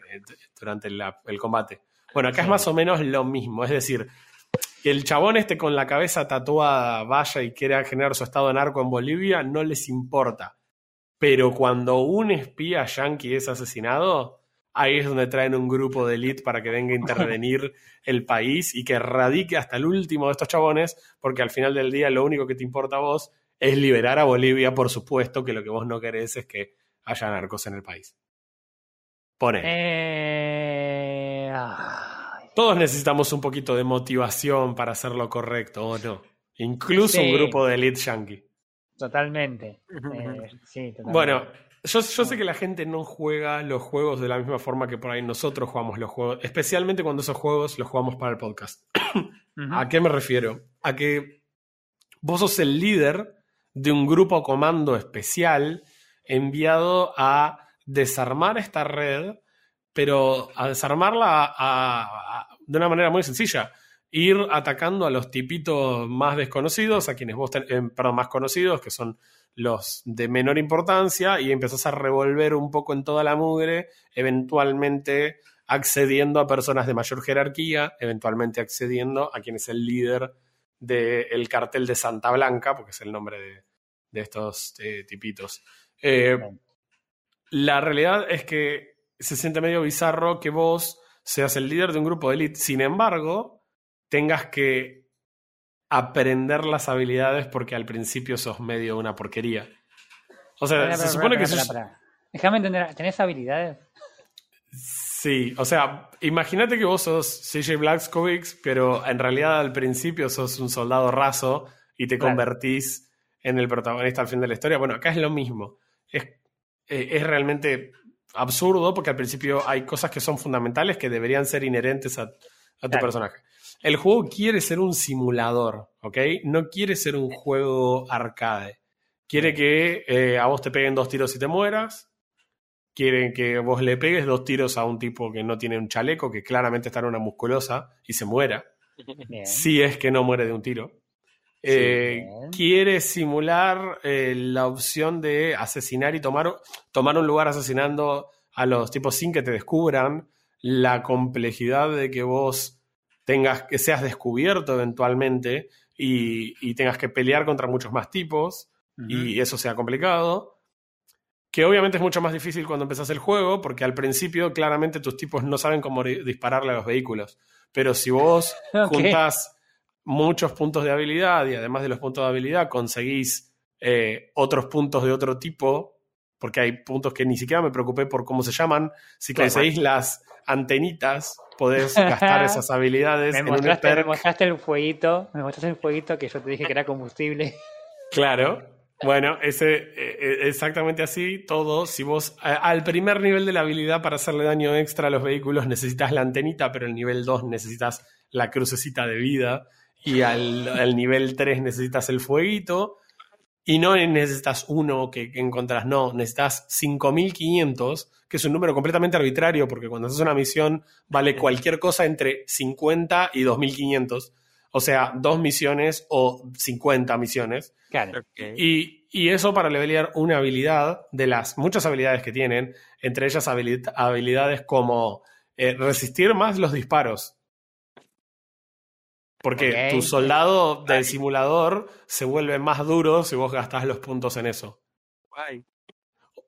durante la- el combate. Bueno, acá es más o menos lo mismo, es decir, que el chabón este con la cabeza tatuada vaya y quiera generar su estado narco en Bolivia, no les importa. Pero cuando un espía yanqui es asesinado, ahí es donde traen un grupo de elite para que venga a intervenir el país y que radique hasta el último de estos chabones, porque al final del día lo único que te importa a vos es liberar a Bolivia, por supuesto, que lo que vos no querés es que haya narcos en el país. Pone. Eh... Todos necesitamos un poquito de motivación para hacer lo correcto, ¿o no? Incluso Sí. un grupo de elite yankee. Totalmente. Eh, sí, totalmente. Bueno, yo, yo sé que la gente no juega los juegos de la misma forma que por ahí nosotros jugamos los juegos, especialmente cuando esos juegos los jugamos para el podcast. ¿A qué me refiero? A que vos sos el líder de un grupo comando especial enviado a desarmar esta red, pero a desarmarla a- a- a- de una manera muy sencilla. Ir atacando a los tipitos más desconocidos, a quienes vos ten- eh, perdón, más conocidos, que son los de menor importancia, y empezás a revolver un poco en toda la mugre, eventualmente accediendo a personas de mayor jerarquía, eventualmente accediendo a quien es el líder del cartel de Santa Blanca, porque es el nombre de, de estos eh, tipitos. Eh, la realidad es que se siente medio bizarro que vos seas el líder de un grupo de elite, sin embargo, tengas que aprender las habilidades porque al principio sos medio una porquería. O sea, se supone que sos-. Déjame entender, ¿tenés habilidades? Sí, o sea, imagínate que vos sos CJ Blazkowicz, pero en realidad al principio sos un soldado raso y te Claro. convertís en el protagonista al fin de la historia. Bueno, acá es lo mismo. Es, eh, es realmente absurdo porque al principio hay cosas que son fundamentales que deberían ser inherentes a, a tu Claro. personaje. El juego quiere ser un simulador, ¿ok? No quiere ser un juego arcade. Quiere que eh, a vos te peguen dos tiros y te mueras. Quieren que vos le pegues dos tiros a un tipo que no tiene un chaleco, que claramente está en una musculosa y se muera. Bien. Si es que no muere de un tiro. Eh, quiere simular eh, la opción de asesinar y tomar, tomar un lugar asesinando a los tipos sin que te descubran. La complejidad de que vos tengas que seas descubierto eventualmente y, y tengas que pelear contra muchos más tipos y eso sea complicado. Que obviamente es mucho más difícil cuando empezás el juego, porque al principio claramente tus tipos no saben cómo dispararle a los vehículos. Pero si vos Ok. juntás muchos puntos de habilidad y además de los puntos de habilidad conseguís eh, otros puntos de otro tipo, porque hay puntos que ni siquiera me preocupé por cómo se llaman, si Claro. conseguís las antenitas, podés gastar esas habilidades Me en mostraste, me perk. mostraste el fueguito, me mostraste el fueguito que yo te dije que era combustible. Claro. Bueno, ese, eh, eh, exactamente así, todo. Si vos al primer nivel de la habilidad para hacerle daño extra a los vehículos necesitas la antenita, pero el nivel 2 necesitas la crucecita de vida. y al, al nivel 3 necesitas el fueguito. Y no necesitas uno que, que encontrás, no, necesitas 5500, que es un número completamente arbitrario, porque cuando haces una misión vale cualquier cosa entre 50 y 2500. O sea, dos misiones o 50 misiones. Claro. Y, y eso para levelear una habilidad de las muchas habilidades que tienen, entre ellas habili- habilidades como eh, resistir más los disparos. Porque tu soldado del simulador se vuelve más duro si vos gastás los puntos en eso. Guay.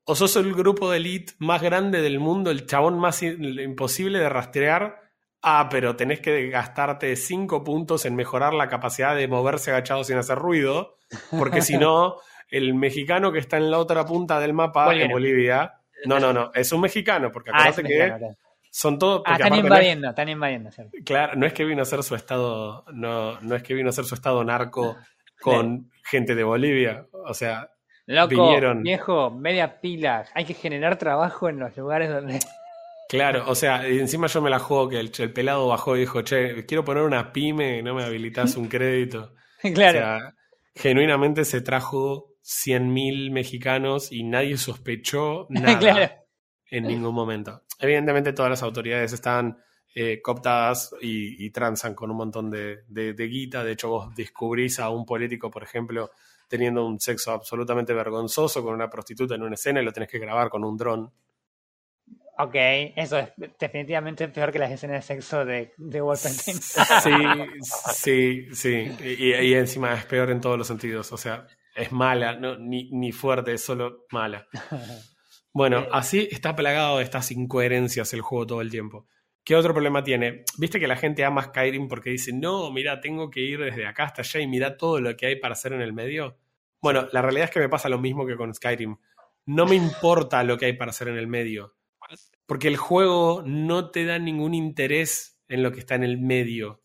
O sos el grupo de elite más grande del mundo, el chabón más imposible de rastrear. Ah, pero tenés que gastarte 5 puntos en mejorar la capacidad de moverse agachado sin hacer ruido. Porque si no, el mexicano que está en la otra punta del mapa, en Bolivia. No, no, no. Es un mexicano, porque Ah, acuérdate que mexicano. Son todos. Ah, están aparte no es- invadiendo, están invadiendo. ¿cierto? Claro, no es que vino a hacer su estado, no, no es que vino a hacer su estado narco con gente de Bolivia. O sea, Loco, Vinieron. viejo, media pila. Hay que generar trabajo en los lugares donde. claro, o sea, y encima yo me la juego que el, el pelado bajó y dijo, che, quiero poner una pyme, no me habilitas un crédito. claro. O sea, genuinamente se trajo 100.000 mexicanos y nadie sospechó nada claro. en ningún momento. Evidentemente todas las autoridades están eh, cooptadas y, y transan con un montón de, de- de guita. De hecho, vos descubrís a un político, por ejemplo, teniendo un sexo absolutamente vergonzoso con una prostituta en una escena y lo tenés que grabar con un dron. Ok, eso es definitivamente peor que las escenas de sexo de, de Wolfenstein. Sí, sí, sí. Y, y encima es peor en todos los sentidos. O sea, es mala, no, ni, ni fuerte, es solo mala. Bueno, así está plagado de estas incoherencias el juego todo el tiempo. ¿Qué otro problema tiene? Viste que la gente ama Skyrim porque dice, no, mira, tengo que ir desde acá hasta allá y mira todo lo que hay para hacer en el medio. Bueno, la realidad es que me pasa lo mismo que con Skyrim. No me importa lo que hay para hacer en el medio. Porque el juego no te da ningún interés en lo que está en el medio.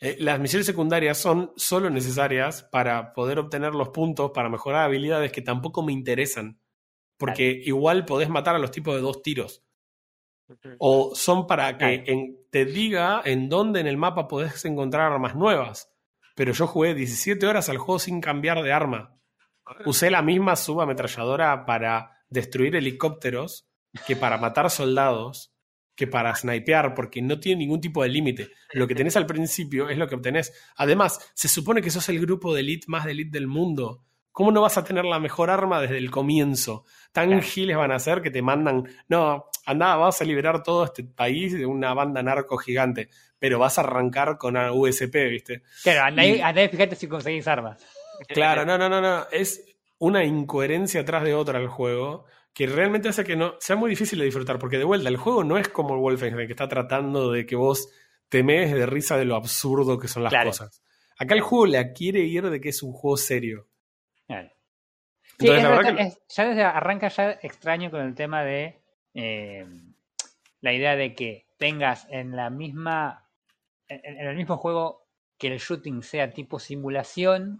Eh, las misiones secundarias son solo necesarias para poder obtener los puntos para mejorar habilidades que tampoco me interesan. Porque igual podés matar a los tipos de dos tiros. O son para que en- te diga en dónde en el mapa podés encontrar armas nuevas. Pero yo jugué 17 horas al juego sin cambiar de arma. Usé la misma subametralladora para destruir helicópteros que para matar soldados, que para snipear, porque no tiene ningún tipo de límite. Lo que tenés al principio es lo que obtenés. Además, se supone que sos el grupo de elite más de elite del mundo. ¿Cómo no vas a tener la mejor arma desde el comienzo? Tan Claro. giles van a ser que te mandan, no, anda, vas a liberar todo este país de una banda narco gigante, pero vas a arrancar con una USP, ¿viste? Claro, andá, Y- andá fíjate si conseguís armas. Claro, no, no, no, no. Es una incoherencia atrás de otra el juego que realmente hace que no sea muy difícil de disfrutar. Porque de vuelta, el juego no es como el Wolfenstein que está tratando de que vos te mees de risa de lo absurdo que son las Claro. cosas. Acá el juego la quiere ir de que es un juego serio. Claro. Sí, Entonces, es la verdad verdad, que- es- ya desde arranca ya extraño con el tema de eh, la idea de que tengas en la misma en, en el mismo juego que el shooting sea tipo simulación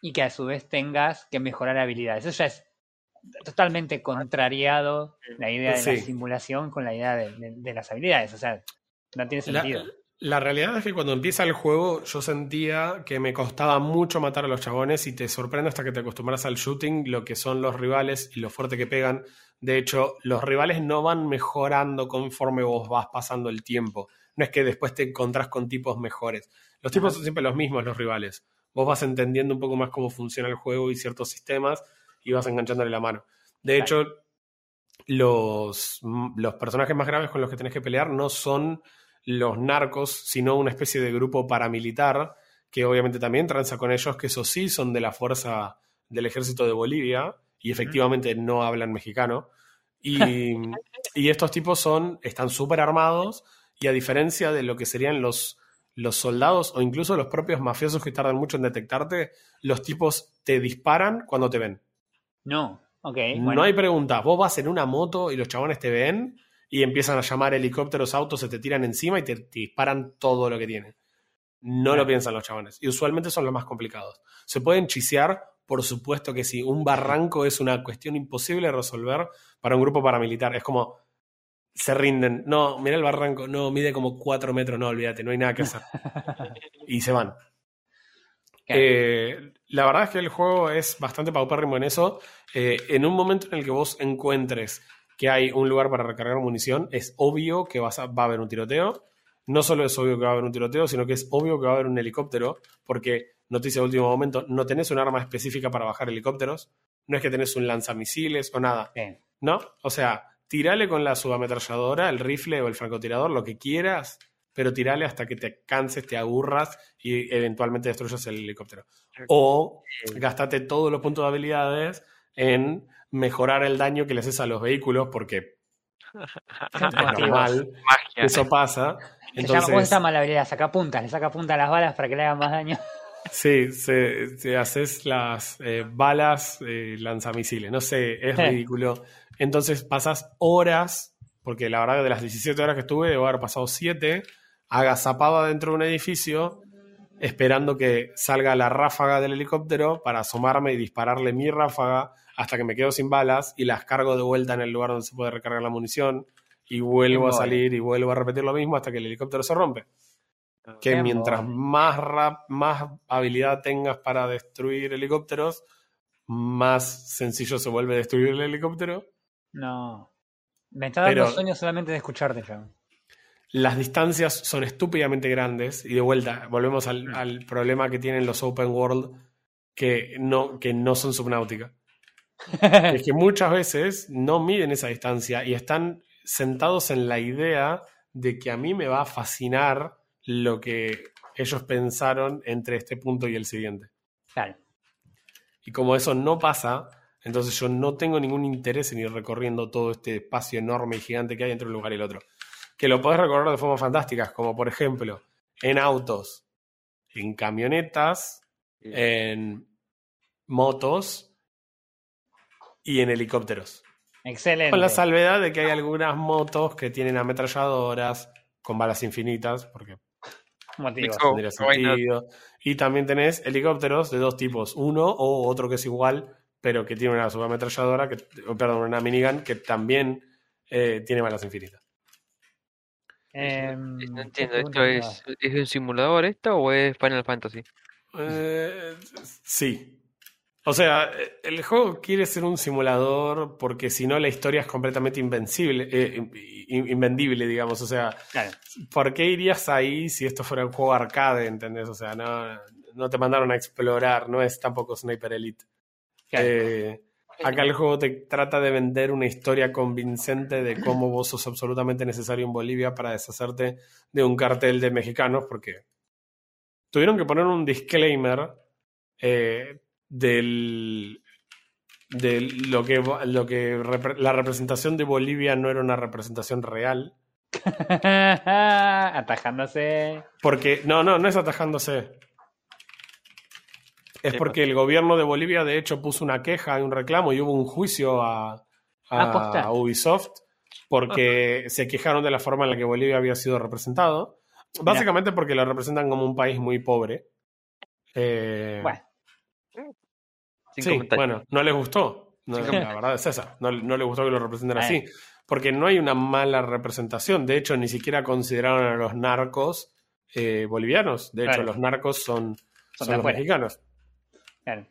y que a su vez tengas que mejorar habilidades. Eso ya es totalmente contrariado la idea de la simulación con la idea de, de- de las habilidades. O sea, no tiene sentido. la realidad es que cuando empieza el juego yo sentía que me costaba mucho matar a los chabones y te sorprende hasta que te acostumbras al shooting lo que son los rivales y lo fuerte que pegan. De hecho, los rivales no van mejorando conforme vos vas pasando el tiempo. No es que después te encontrás con tipos mejores. Los tipos son siempre los mismos, los rivales. Vos vas entendiendo un poco más cómo funciona el juego y ciertos sistemas y vas enganchándole la mano. De hecho, los, los personajes más graves con los que tenés que pelear no son los narcos, sino una especie de grupo paramilitar que obviamente también transa con ellos, que esos sí son de la fuerza del ejército de Bolivia y efectivamente no hablan mexicano. Y, y estos tipos son, están súper armados y a diferencia de lo que serían los, los soldados o incluso los propios mafiosos que tardan mucho en detectarte, los tipos te disparan cuando te ven. No, ok. No bueno. hay preguntas. Vos vas en una moto y los chabones te ven y empiezan a llamar helicópteros, autos, se te tiran encima y te, te disparan todo lo que tienen. No lo piensan los chabones. Y usualmente son los más complicados. ¿Se pueden chisear? Por supuesto que sí. Un barranco es una cuestión imposible de resolver para un grupo paramilitar. Es como. Se rinden. No, mira el barranco. No, mide como cuatro metros. No, olvídate, no hay nada que hacer. Y se van. Eh, la verdad es que el juego es bastante paupérrimo en eso. Eh, en un momento en el que vos encuentres que hay un lugar para recargar munición, es obvio que vas a- va a haber un tiroteo. No solo es obvio que va a haber un tiroteo, sino que es obvio que va a haber un helicóptero, porque, noticia de último momento, no tenés un arma específica para bajar helicópteros, no es que tenés un lanzamisiles o nada. ¿no? O sea, tirale con la subametralladora, el rifle o el francotirador, lo que quieras, pero tirale hasta que te canses, te aburras y eventualmente destruyas el helicóptero. O gastate todos los puntos de habilidades en mejorar el daño que le haces a los vehículos, porque es normal, Magia. eso pasa. ¿Cómo se Entonces, llama la habilidad? Saca puntas, le saca punta a las balas para que le hagan más daño. sí, se, se haces las eh, balas eh, lanzamisiles, no sé, es ridículo. Entonces pasas horas, porque la verdad que de las 17 horas que estuve, debo haber pasado 7, agazapado dentro de un edificio, esperando que salga la ráfaga del helicóptero para asomarme y dispararle mi ráfaga hasta que me quedo sin balas y las cargo de vuelta en el lugar donde se puede recargar la munición y vuelvo a salir y vuelvo a repetir lo mismo hasta que el helicóptero se rompe. Que mientras más rap, más habilidad tengas para destruir helicópteros, más sencillo se vuelve destruir el helicóptero. No. Me está dando sueño solamente de escucharte, yo. Las distancias son estúpidamente grandes y de vuelta volvemos al, al problema que tienen los open world que no, que no son subnáutica. Es que muchas veces no miden esa distancia y están sentados en la idea de que a mí me va a fascinar lo que ellos pensaron entre este punto y el siguiente. Claro. Y como eso no pasa, entonces yo no tengo ningún interés en ir recorriendo todo este espacio enorme y gigante que hay entre un lugar y el otro. Que lo podés recorrer de formas fantásticas, como por ejemplo en autos, en camionetas, en motos y en helicópteros. Excelente. Con la salvedad de que hay algunas motos que tienen ametralladoras con balas infinitas, porque Motivo. Tendría why not? sentido. Y también tenés helicópteros de dos tipos, uno o otro que es igual, pero que tiene una subametralladora, que, perdón, una minigun que también eh, tiene balas infinitas. Em, No ¿qué entiendo, ¿esto es, es un simulador esto o es Final Fantasy? Eh, sí. O sea, el juego quiere ser un simulador porque si no la historia es completamente invencible, eh, in- invendible, digamos. O sea, Claro. ¿por qué irías ahí si esto fuera un juego arcade, entendés? O sea, no, no te mandaron a explorar, no es tampoco Sniper Elite. claro. Eh, acá el juego te trata de vender una historia convincente de cómo vos sos absolutamente necesario en Bolivia para deshacerte de un cartel de mexicanos, porque tuvieron que poner un disclaimer eh, del de lo que, lo que repre- la representación de Bolivia no era una representación real. Atajándose. Porque, no, no, no es atajándose. Es ¿Qué porque el gobierno de Bolivia, de hecho, puso una queja y un reclamo y hubo un juicio a, a. Ubisoft porque se quejaron de la forma en la que Bolivia había sido representado. Básicamente porque lo representan como un país muy pobre. Eh, Bueno, Sí, bueno, no les gustó. No, la verdad es esa. No, no les gustó que lo representen Eh. así. Porque no hay una mala representación. De hecho, ni siquiera consideraron a los narcos eh, bolivianos. De hecho, los narcos son, Son los mexicanos. claro.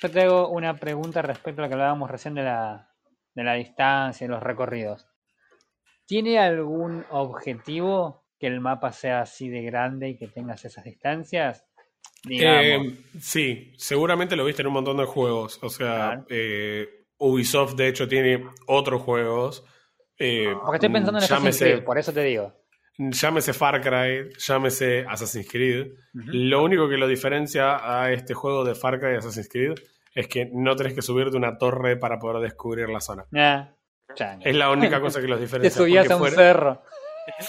Yo te hago una pregunta respecto a lo que hablábamos recién de la, de la distancia y los recorridos. ¿Tiene algún objetivo que el mapa sea así de grande y que tengas esas distancias? Eh, sí, seguramente lo viste en un montón de juegos. O sea, Claro. eh, Ubisoft, de hecho, tiene otros juegos. eh, Porque estoy pensando en Assassin's Creed, por eso te digo. llámese Far Cry, llámese Assassin's Creed. Lo único que lo diferencia a este juego de Far Cry y Assassin's Creed es que no tenés que subirte una torre para poder descubrir la zona. Ah. Es la única cosa que los Te diferencia. subías porque a un fuera, cerro.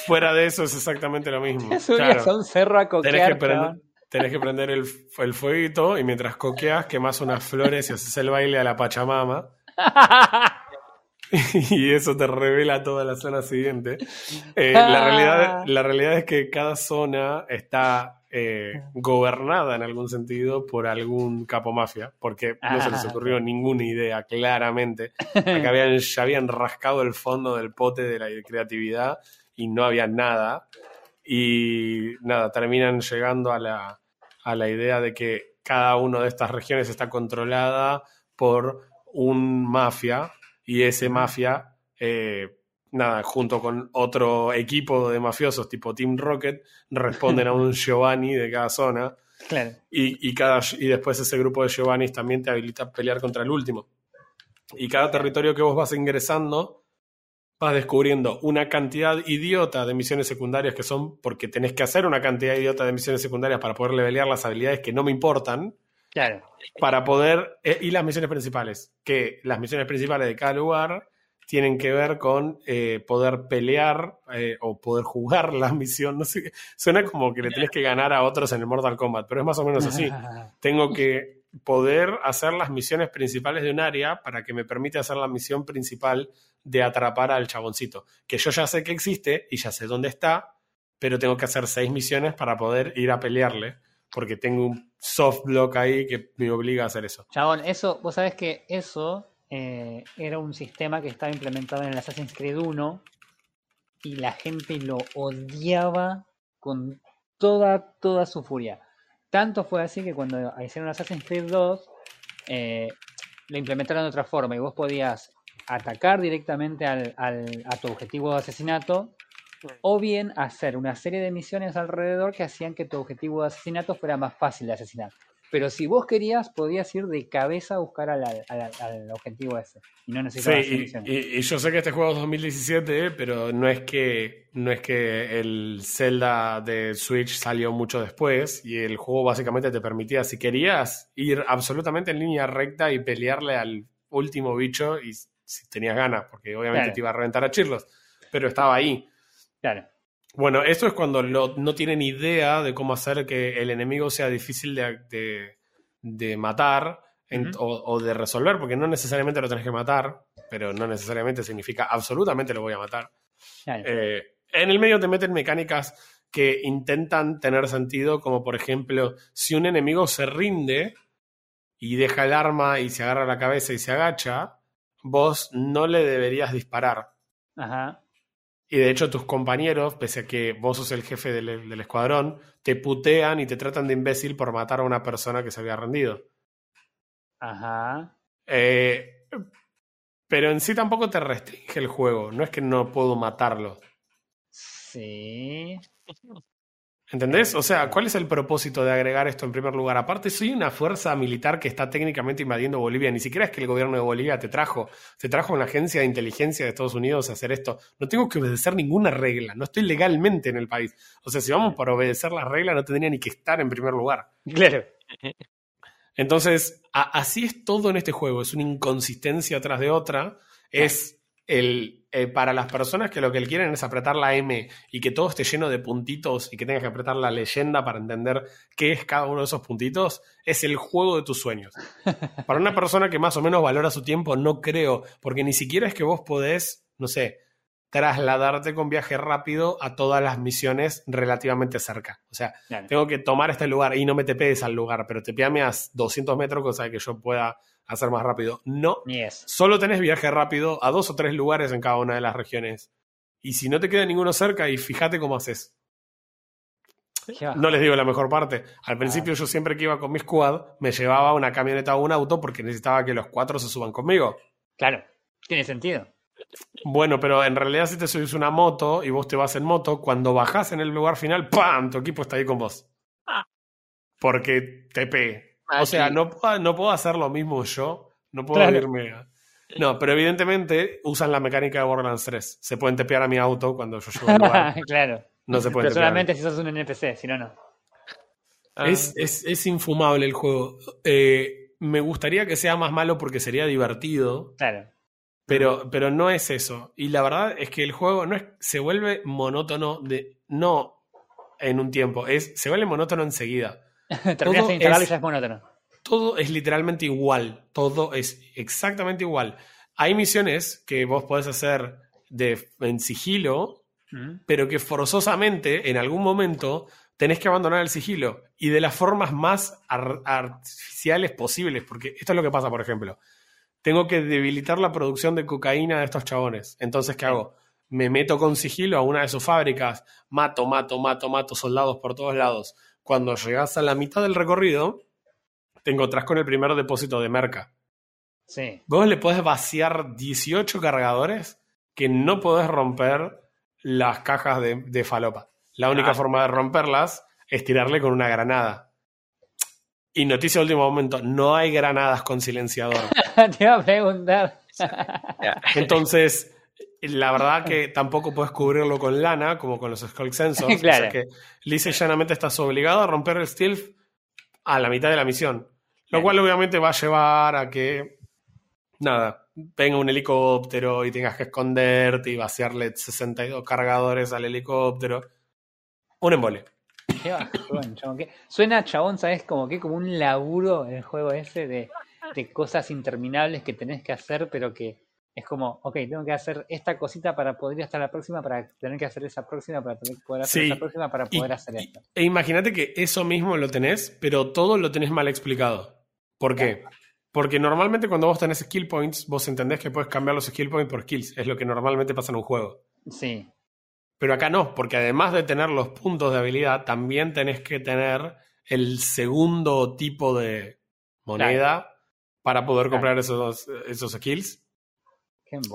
fuera de eso es exactamente lo mismo. Te subías Claro. a un cerro a Tenés que, coquear. prender, chabón. Tenés que prender el, el fueguito y mientras coqueas quemas unas flores y haces el baile a la Pachamama. y eso te revela toda la zona siguiente. Eh, la, realidad, la realidad es que cada zona está eh, gobernada en algún sentido por algún capo mafia, porque no se les Ah, ocurrió ninguna idea, claramente. Acá habían, ya habían rascado el fondo del pote de la creatividad y no había nada. Y nada, terminan llegando a la, a la idea de que cada una de estas regiones está controlada por un mafia y ese mafia, eh, nada, junto con otro equipo de mafiosos tipo Team Rocket, responden a un Giovanni de cada zona. Claro. Y, y, cada, y después ese grupo de Giovannis también te habilita a pelear contra el último. Y cada territorio que vos vas ingresando, vas descubriendo una cantidad idiota de misiones secundarias que son porque tenés que hacer una cantidad idiota de misiones secundarias para poder levelear las habilidades que no me importan. Claro. Para poder. eh, y las misiones principales. Que las misiones principales de cada lugar tienen que ver con eh, poder pelear eh, o poder jugar la misión. No sé, suena como que le tenés que ganar a otros en el Mortal Kombat, pero es más o menos así. Tengo que poder hacer las misiones principales de un área para que me permita hacer la misión principal de atrapar al chaboncito. Que yo ya sé que existe y ya sé dónde está, pero tengo que hacer seis misiones para poder ir a pelearle, porque tengo un soft block ahí que me obliga a hacer eso. Chabón, eso, vos sabés que eso eh, era un sistema que estaba implementado en el Assassin's Creed 1 y la gente lo odiaba con toda, toda su furia. Tanto fue así que cuando hicieron Assassin's Creed 2, eh, lo implementaron de otra forma y vos podías atacar directamente al, al, a tu objetivo de asesinato o bien hacer una serie de misiones alrededor que hacían que tu objetivo de asesinato fuera más fácil de asesinar. Pero si vos querías, podías ir de cabeza a buscar al, al, al objetivo ese. Y no necesitabas sí, y, y, y, yo sé que este juego es 2017, pero no es que no es que el Zelda de Switch salió mucho después y el juego básicamente te permitía, si querías, ir absolutamente en línea recta y pelearle al último bicho y si tenías ganas, porque obviamente Claro. te iba a reventar a chirlos, pero estaba ahí. Claro. Bueno, esto es cuando lo- no tienen idea de cómo hacer que el enemigo sea difícil de, de- de matar en- o, o de resolver, porque no necesariamente lo tenés que matar, pero no necesariamente significa absolutamente lo voy a matar. claro. Eh, en el medio te meten mecánicas que intentan tener sentido, como por ejemplo, si un enemigo se rinde y deja el arma y se agarra la cabeza y se agacha, vos no le deberías disparar. Ajá. Y de hecho tus compañeros, pese a que vos sos el jefe del, del escuadrón, te putean y te tratan de imbécil por matar a una persona que se había rendido. Ajá. Eh, pero en sí tampoco te restringe el juego, no es que no puedo matarlo. Sí. ¿Entendés? O sea, ¿cuál es el propósito de agregar esto en primer lugar? Aparte, soy una fuerza militar que está técnicamente invadiendo Bolivia. Ni siquiera es que el gobierno de Bolivia te trajo. Te trajo una agencia de inteligencia de Estados Unidos a hacer esto. No tengo que obedecer ninguna regla. No estoy legalmente en el país. O sea, si vamos por obedecer las reglas, no tendría ni que estar en primer lugar. Claro. Entonces, así es todo en este juego. Es una inconsistencia tras de otra. Es el. eh, para las personas que lo que quieren es apretar la M y que todo esté lleno de puntitos y que tengas que apretar la leyenda para entender qué es cada uno de esos puntitos, es el juego de tus sueños. Para una persona que más o menos valora su tiempo, no creo, porque ni siquiera es que vos podés, no sé, trasladarte con viaje rápido a todas las misiones relativamente cerca. O sea, tengo que tomar este lugar y no me tepees al lugar, pero tepeame a 200 metros, cosa de que yo pueda hacer más rápido. No, Ni es. solo tenés viaje rápido a dos o tres lugares en cada una de las regiones. Y si no te queda ninguno cerca, y fíjate cómo haces. Bajo. No les digo la mejor parte. Al principio yo siempre que iba con mi squad, me llevaba una camioneta o un auto porque necesitaba que los cuatro se suban conmigo. Claro. Tiene sentido. Bueno, pero en realidad si te subís una moto y vos te vas en moto, cuando bajás en el lugar final, ¡pam! Tu equipo está ahí con vos. Porque TP. Ah, O sea, no, puedo- no puedo hacer lo mismo yo. No puedo Claro. irme a... No, pero evidentemente usan la mecánica de Borderlands 3. Se pueden tepear a mi auto cuando yo llego al lugar. claro. No se pueden Pero tepear. solamente si sos un NPC, si no, no. Ah, Es, es, es infumable el juego. Eh, me gustaría que sea más malo porque sería divertido. Claro. Pero, pero no es eso. Y la verdad es que el juego no es, se vuelve monótono de. No en un tiempo. Es, se vuelve monótono enseguida. Terminas de instalarlo es- y ya es monótono. Todo es literalmente igual. Todo es exactamente igual. Hay misiones que vos podés hacer de, en sigilo, Mm. pero que forzosamente en algún momento tenés que abandonar el sigilo y de las formas más ar- artificiales posibles, porque esto es lo que pasa, por ejemplo. Tengo que debilitar la producción de cocaína de estos chabones. Entonces, ¿qué hago? Me meto con sigilo a una de sus fábricas, mato, mato, mato, mato soldados por todos lados. Cuando llegas a la mitad del recorrido, te encontrás con el primer depósito de merca. Sí. Vos le podés vaciar 18 cargadores que no podés romper las cajas de, de falopa. La única Ah. forma de romperlas es tirarle con una granada. Y noticia de último momento, no hay granadas con silenciador. Te iba a preguntar. Entonces, la verdad que tampoco puedes cubrirlo con lana, como con los Skull Sensors. Claro. O sea que lisa y llanamente estás obligado a romper el stealth a la mitad de la misión. Lo cual obviamente va a llevar a que, nada, venga un helicóptero y tengas que esconderte y vaciarle 62 cargadores al helicóptero. Un embole. Qué bajón, chabón. Qué- Suena, chabón, ¿sabes? Como que como un laburo el juego ese de, de cosas interminables que tenés que hacer, pero que es como, ok, tengo que hacer esta cosita para poder ir hasta la próxima, para tener que hacer esa próxima, para tener que poder hacer Sí. esa próxima, para Y- poder hacer y- esto. E imagínate que eso mismo lo tenés, pero todo lo tenés mal explicado. ¿Por qué? Porque normalmente cuando vos tenés skill points, vos entendés que puedes cambiar los skill points por skills. Es lo que normalmente pasa en un juego. Sí, Pero acá no, porque además de tener los puntos de habilidad, también tenés que tener el segundo tipo de moneda para poder Claro. comprar esos, esos skills.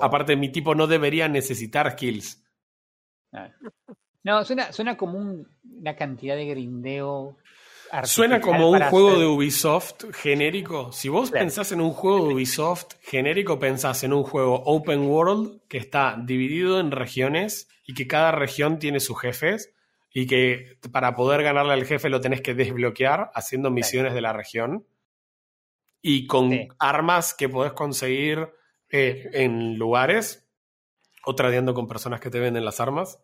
Aparte, mi tipo no debería necesitar. Claro. No, suena, suena como un- una cantidad de grindeo. Suena como un juego hacer- de Ubisoft genérico. Si vos Claro. pensás en un juego de Ubisoft genérico, pensás en un juego open world que está dividido en regiones y que cada región tiene sus jefes y que para poder ganarle al jefe lo tenés que desbloquear haciendo misiones de la región y con Sí. armas que podés conseguir eh, en lugares o tradeando con personas que te venden las armas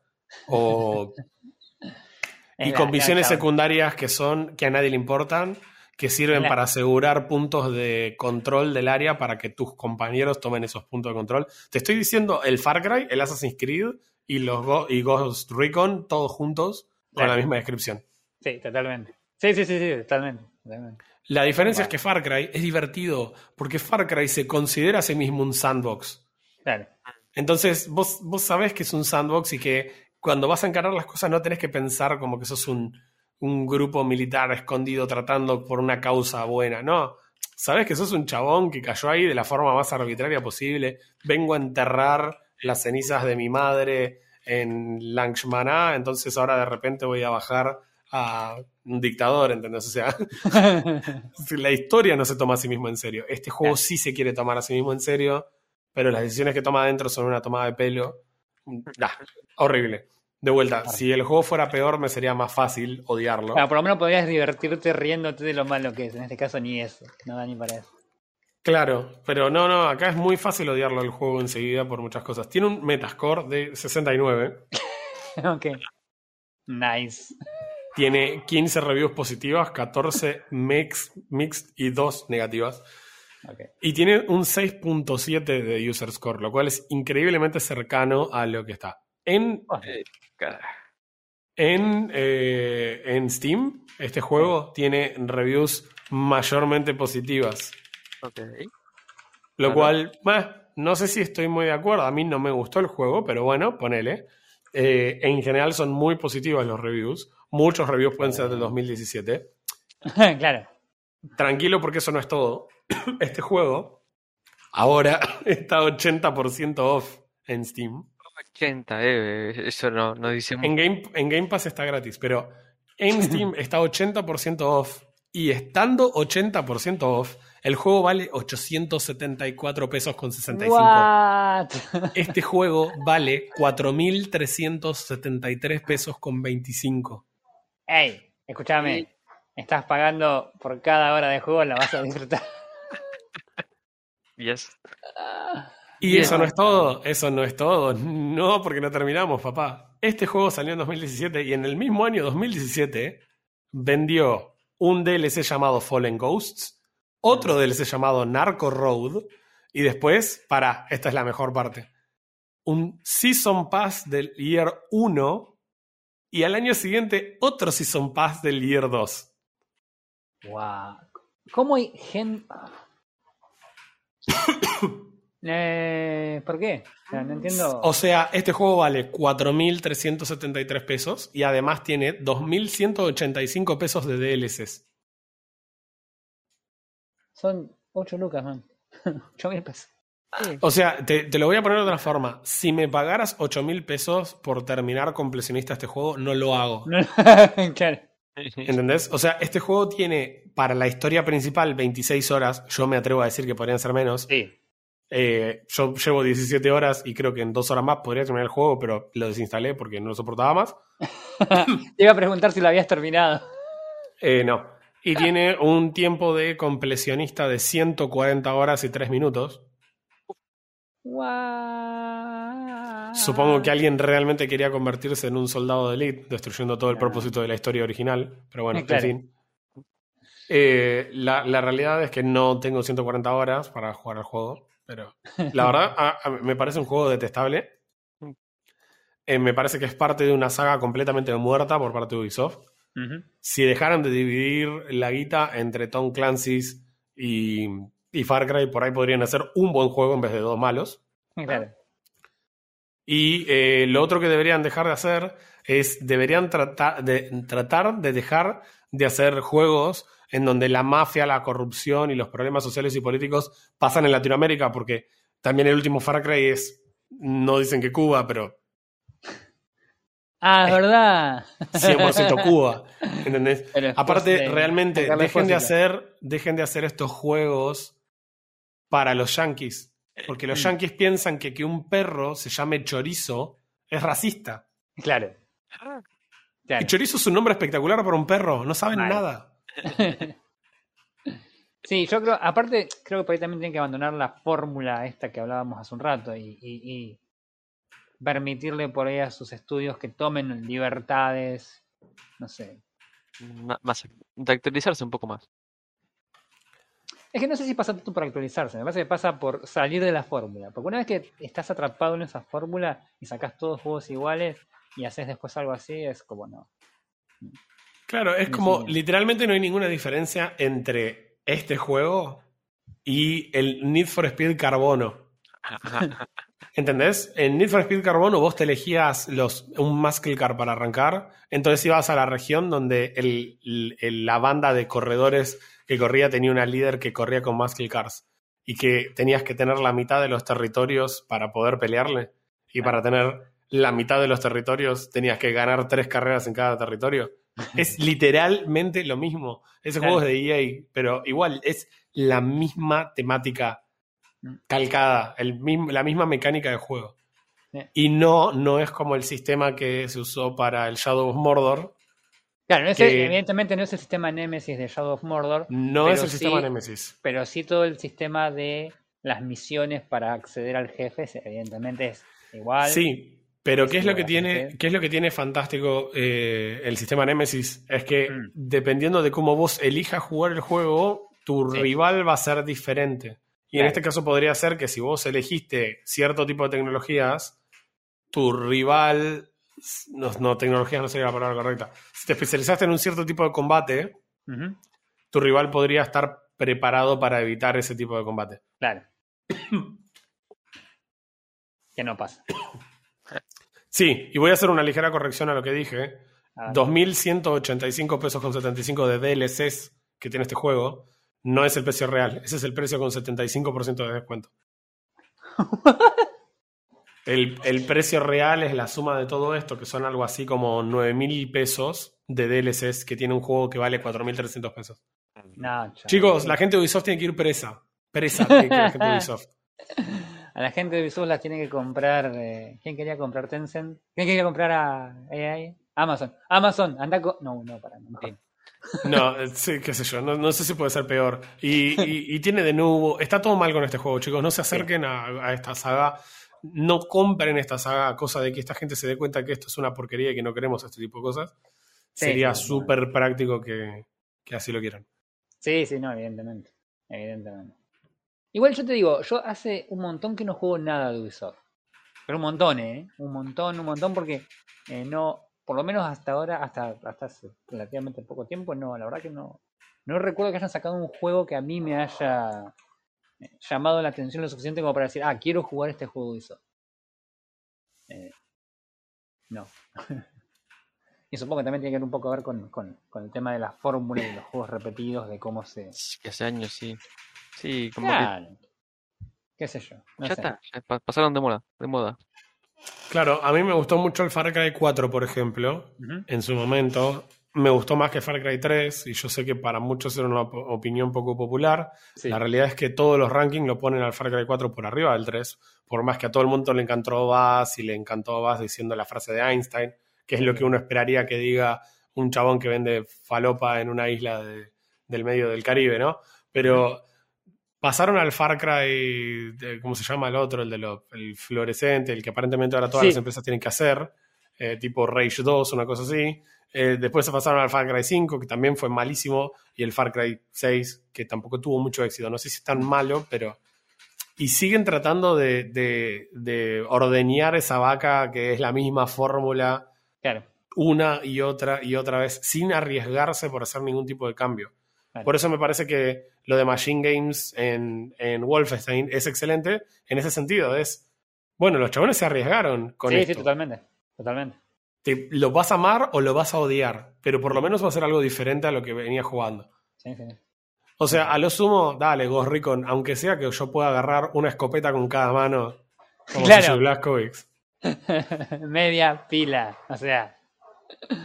o y la- con la misiones chabón. secundarias que son que a nadie le importan, que sirven La- para asegurar puntos de control del área para que tus compañeros tomen esos puntos de control. Te estoy diciendo el Far Cry, el Assassin's Creed y los Go- y Ghost Recon todos juntos con Claro. la misma descripción. Sí, totalmente. Sí, sí, sí, sí, totalmente. La diferencia es que Far Cry es divertido porque Far Cry se considera a sí mismo un sandbox. Claro. Entonces, vos, vos sabés que es un sandbox y que cuando vas a encarar las cosas no tenés que pensar como que sos un, un grupo militar escondido tratando por una causa buena. No, sabés que sos un chabón que cayó ahí de la forma más arbitraria posible. Vengo a enterrar las cenizas de mi madre en Langshmaná, entonces ahora de repente voy a bajar a un dictador, ¿entendés? O sea, la historia no se toma a sí mismo en serio. Este juego sí se quiere tomar a sí mismo en serio, pero las decisiones que toma adentro son una tomada de pelo. Nah, horrible. De vuelta, si el juego fuera peor, me sería más fácil odiarlo. Bueno, por lo menos podrías divertirte riéndote de lo malo que es. En este caso, ni eso. No da ni para eso. Claro, pero no, no, acá es muy fácil odiarlo el juego enseguida por muchas cosas. Tiene un Metascore de 69, ok. Nice. Tiene 15 reviews positivas, 14 mix, mixed y 2 negativas. Y tiene un 6.7 de user score, lo cual es increíblemente cercano a lo que está. En, en, eh, en Steam, este juego tiene reviews mayormente positivas. Lo cual, bah, no sé si estoy muy de acuerdo. A mí no me gustó el juego, pero bueno, ponele. Eh, en general son muy positivas los reviews. Muchos reviews pueden ser del 2017. claro. Tranquilo porque eso no es todo. Este juego ahora está 80% off en Steam. 80, eh, eso no, no dice En mucho. Game, en Game Pass está gratis, pero en Steam está 80% off. Y estando 80% off, el juego vale 874 pesos con 65. What? Este juego vale 4.373 pesos con 25. Ey, escúchame. Estás pagando por cada hora de juego, la vas a disfrutar. Yes. Y eso no es todo, eso no es todo. No, porque no terminamos, papá. Este juego salió en 2017 y en el mismo año 2017 vendió un DLC llamado Fallen Ghosts, otro DLC llamado Narco Road y después, para, esta es la mejor parte, un Season Pass del Year 1 y al año siguiente otro Season Pass del Year 2. Wow. ¿Cómo hay gente.? eh, ¿Por qué? O sea, no entiendo. O sea, este juego vale 4.373 pesos y además tiene 2.185 pesos de DLCs. Son 8 lucas, man. 8 mil pesos. O sea, te, te lo voy a poner de otra forma. Si me pagaras 8 mil pesos por terminar completionista este juego, no lo hago. Claro. ¿Entendés? O sea, este juego tiene para la historia principal 26 horas. Yo me atrevo a decir que podrían ser menos. Sí. Eh, yo llevo 17 horas y creo que en dos horas más podría terminar el juego, pero lo desinstalé porque no lo soportaba más. Te iba a preguntar si lo habías terminado. Eh, no. Y tiene un tiempo de completionista de 140 horas y 3 minutos. Supongo que alguien realmente quería convertirse en un soldado de elite, destruyendo todo el propósito de la historia original. Pero bueno, Claro. en fin. Eh, la, la realidad es que no tengo 140 horas para jugar al juego. Pero la verdad, a- a- me parece un juego detestable. Eh, me parece que es parte de una saga completamente muerta por parte de Ubisoft. Si dejaran de dividir la guita entre Tom Clancy's y, y Far Cry, por ahí podrían hacer un buen juego en vez de dos malos. Claro. Y eh, lo otro que deberían dejar de hacer es, deberían tratar de, tratar de dejar de hacer juegos en donde la mafia, la corrupción y los problemas sociales y políticos pasan en Latinoamérica, porque también el último Far Cry es, no dicen que Cuba, pero Ah, es verdad. 100% Cuba, ¿entendés? Aparte, realmente, dejen de, hacer, dejen de hacer estos juegos para los yankees. Porque los yankees piensan que que un perro se llame chorizo es racista. Claro. Claro. Y chorizo es un nombre espectacular para un perro, no saben nada. Sí, yo creo, aparte, creo que por ahí también tienen que abandonar la fórmula esta que hablábamos hace un rato y, y- y permitirle por ahí a sus estudios que tomen libertades, no sé. Más, de actualizarse un poco más. Es que no sé si pasa tanto por actualizarse, me parece que pasa por salir de la fórmula. Porque una vez que estás atrapado en esa fórmula y sacas todos juegos iguales y haces después algo así, es como no. Claro, es como literalmente no hay ninguna diferencia entre este juego y el Need for Speed Carbono. ¿Entendés? En Need for Speed Carbono vos te elegías los, un muscle car para arrancar, entonces ibas a la región donde el- el- el- la banda de corredores que corría tenía una líder que corría con muscle cars y que tenías que tener la mitad de los territorios para poder pelearle y para tener la mitad de los territorios tenías que ganar tres carreras en cada territorio. Es literalmente lo mismo. Ese Claro. juego es de EA, pero igual es la misma temática. Calcada, el mismo, la misma mecánica de juego. Sí. Y no, no es como el sistema que se usó para el Shadow of Mordor. Claro, no es Que- evidentemente no es el sistema Nemesis de Shadow of Mordor, No es el sistema Nemesis. pero sí todo el sistema de las misiones para acceder al jefe, evidentemente es igual. Sí, pero ¿qué es lo que tiene, qué es lo que tiene fantástico eh, el sistema Nemesis? Es que Mm. dependiendo de cómo vos elijas jugar el juego, tu Sí. rival va a ser diferente. Y en este caso podría ser que si vos elegiste cierto tipo de tecnologías, tu rival. No, no, tecnologías no sería la palabra correcta. Si te especializaste en un cierto tipo de combate, tu rival podría estar preparado para evitar ese tipo de combate. Claro. que no pasa. Sí, y voy a hacer una ligera corrección a lo que dije. A ver. 2.185 pesos con 75 de DLCs que tiene este juego no es el precio real. Ese es el precio con 75% de descuento. El, el precio real es la suma de todo esto, que son algo así como 9.000 pesos de DLCs que tiene un juego que vale 4.300 pesos. No. Chicos, la gente de Ubisoft tiene que ir presa. Presa tiene que ir la gente de Ubisoft. A la gente de Ubisoft las tiene que comprar. eh, ¿Quién quería comprar Tencent? ¿Quién quería comprar a AI? Amazon. Amazon, anda con. No, no, para, no. mejor. No, sí, qué sé yo, no, no sé si puede ser peor. Y, y- y tiene de nuevo, está todo mal con este juego, chicos, no se acerquen a, a esta saga, no compren esta saga, cosa de que esta gente se dé cuenta que esto es una porquería y que no queremos este tipo de cosas. Sí, Sería sí, súper práctico que, que así lo quieran. Sí, sí, no, evidentemente. Evidentemente. Igual yo te digo, yo hace un montón que no juego nada de Ubisoft. Pero un montón, ¿eh? Un montón, un montón, porque eh, no, por lo menos hasta ahora, hasta, hasta hace relativamente poco tiempo, no, la verdad que no. No recuerdo que hayan sacado un juego que a mí me haya eh, llamado la atención lo suficiente como para decir, ah, quiero jugar este juego de Ubisoft. Eh, no. Y supongo que también tiene que ver un poco a ver con, con, con el tema de la fórmula y los juegos repetidos, de cómo se... Que hace años, sí. Sí, como que Claro. qué sé yo. No ya sé. está, ya pasaron de moda, de moda. Claro, a mí me gustó mucho el Far Cry 4, por ejemplo, en su momento. Me gustó más que Far Cry 3 y yo sé que para muchos era una op- opinión poco popular. Sí. La realidad es que todos los rankings lo ponen al Far Cry 4 por arriba del 3, por más que a todo el mundo le encantó Bass y le encantó Bass diciendo la frase de Einstein, que es lo que uno esperaría que diga un chabón que vende falopa en una isla de- del medio del Caribe, ¿no? Pero pasaron al Far Cry, de- ¿cómo se llama el otro? El de lo, el fluorescente, el que aparentemente ahora todas Sí. las empresas tienen que hacer, eh, tipo Rage 2, una cosa así. Eh, después se pasaron al Far Cry 5, que también fue malísimo, y el Far Cry 6, que tampoco tuvo mucho éxito. No sé si es tan malo, pero... Y siguen tratando de, de, de ordeñar esa vaca que es la misma fórmula Claro. una y otra y otra vez, sin arriesgarse por hacer ningún tipo de cambio. Claro. Por eso me parece que lo de Machine Games en, en Wolfenstein es excelente en ese sentido. Es, bueno, los chabones se arriesgaron con sí, esto. sí, totalmente. Totalmente. Te- lo vas a amar o lo vas a odiar, pero por lo menos va a ser algo diferente a lo que venía jugando. Sí, sí. O sea, a lo sumo, dale, Ghost Recon, aunque sea que yo pueda agarrar una escopeta con cada mano, como Claro. Blazkowicz. Media pila. O sea,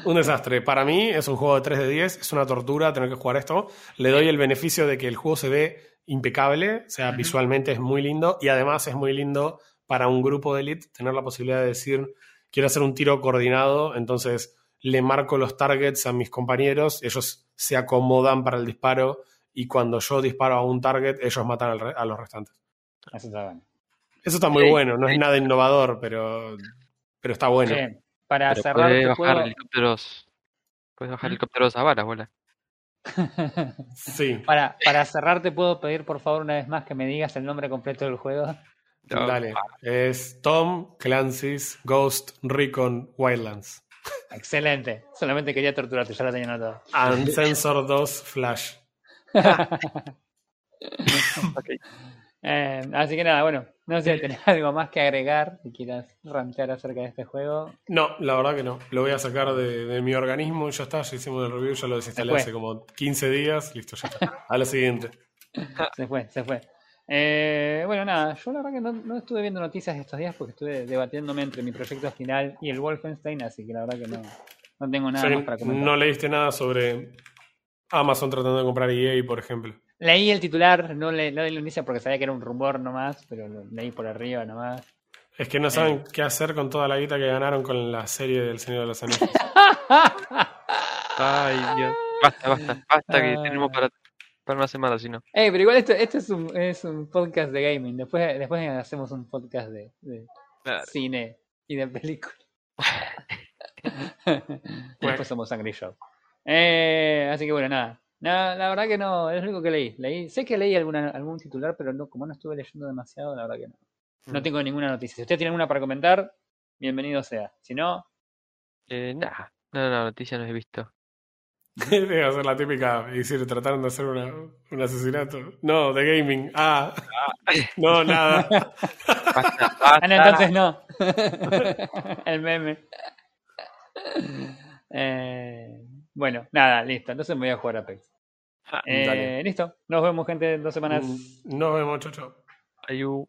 Un desastre. Para mí es un juego de 3 de 10, es una tortura tener que jugar esto. Le doy el beneficio de que el juego se ve impecable, o sea, visualmente es muy lindo y además es muy lindo para un grupo de elite tener la posibilidad de decir, quiero hacer un tiro coordinado, entonces le marco los targets a mis compañeros, ellos se acomodan para el disparo y cuando yo disparo a un target, ellos matan al re- a los restantes. eso está bueno. Eso está muy Sí, bueno, no es nada innovador, pero, pero está bueno. Bien. Para Pero cerrar, puedes te bajar puedo... helicópteros. Puedes bajar ¿Mm? helicópteros a balas, bola. Sí, para, para cerrar, te puedo pedir por favor una vez más que me digas el nombre completo del juego. No, dale. Es Tom Clancy's Ghost Recon Wildlands. Excelente. Solamente quería torturarte, ya lo tenía anotado. Uncensored 2 Flash. ok. Eh, así que nada, bueno, no sé, ¿tenés algo más que agregar que quieras rantear acerca de este juego? No, la verdad que no. Lo voy a sacar de, de mi organismo. Ya está, ya hicimos el review, ya lo desinstalé hace como 15 días. Listo, ya está. A lo siguiente. Se fue, se fue. Eh, bueno, nada, yo la verdad que no, no estuve viendo noticias estos días porque estuve debatiéndome entre mi proyecto final y el Wolfenstein, así que la verdad que no, no tengo nada más para comentar. no leíste nada sobre Amazon tratando de comprar EA, por ejemplo. Leí el titular, no, le, no leí la noticia porque sabía que era un rumor nomás, pero lo leí por arriba nomás. Es que no saben qué hacer con toda la guita que ganaron con la serie del Señor de los Anillos. Ay, Dios. Basta, basta, basta que Ah. tenemos para, para una semana, si no. Ey, pero igual esto, esto es, un, es un podcast de gaming. Después, después hacemos un podcast de, de Claro. cine y de películas. y después somos Angry Show. Eh, así que bueno, nada. Nada, la verdad que no, es lo único que leí. leí sé que leí alguna, algún titular, pero no, como no estuve leyendo demasiado, la verdad que no. No Mm. tengo ninguna noticia. Si usted tiene alguna para comentar, bienvenido sea. Si no, Eh, nada, no, no, noticia no he visto. Debe ser la típica, y decir, trataron de hacer una- un asesinato. No, de gaming. Ah, no, nada. Basta, Ah, no, basta. entonces no. El meme. Eh, bueno, nada, listo. Entonces me voy a jugar Apex. Eh, listo. Nos vemos, gente, en dos semanas. Nos vemos, chau, chau. Ayu.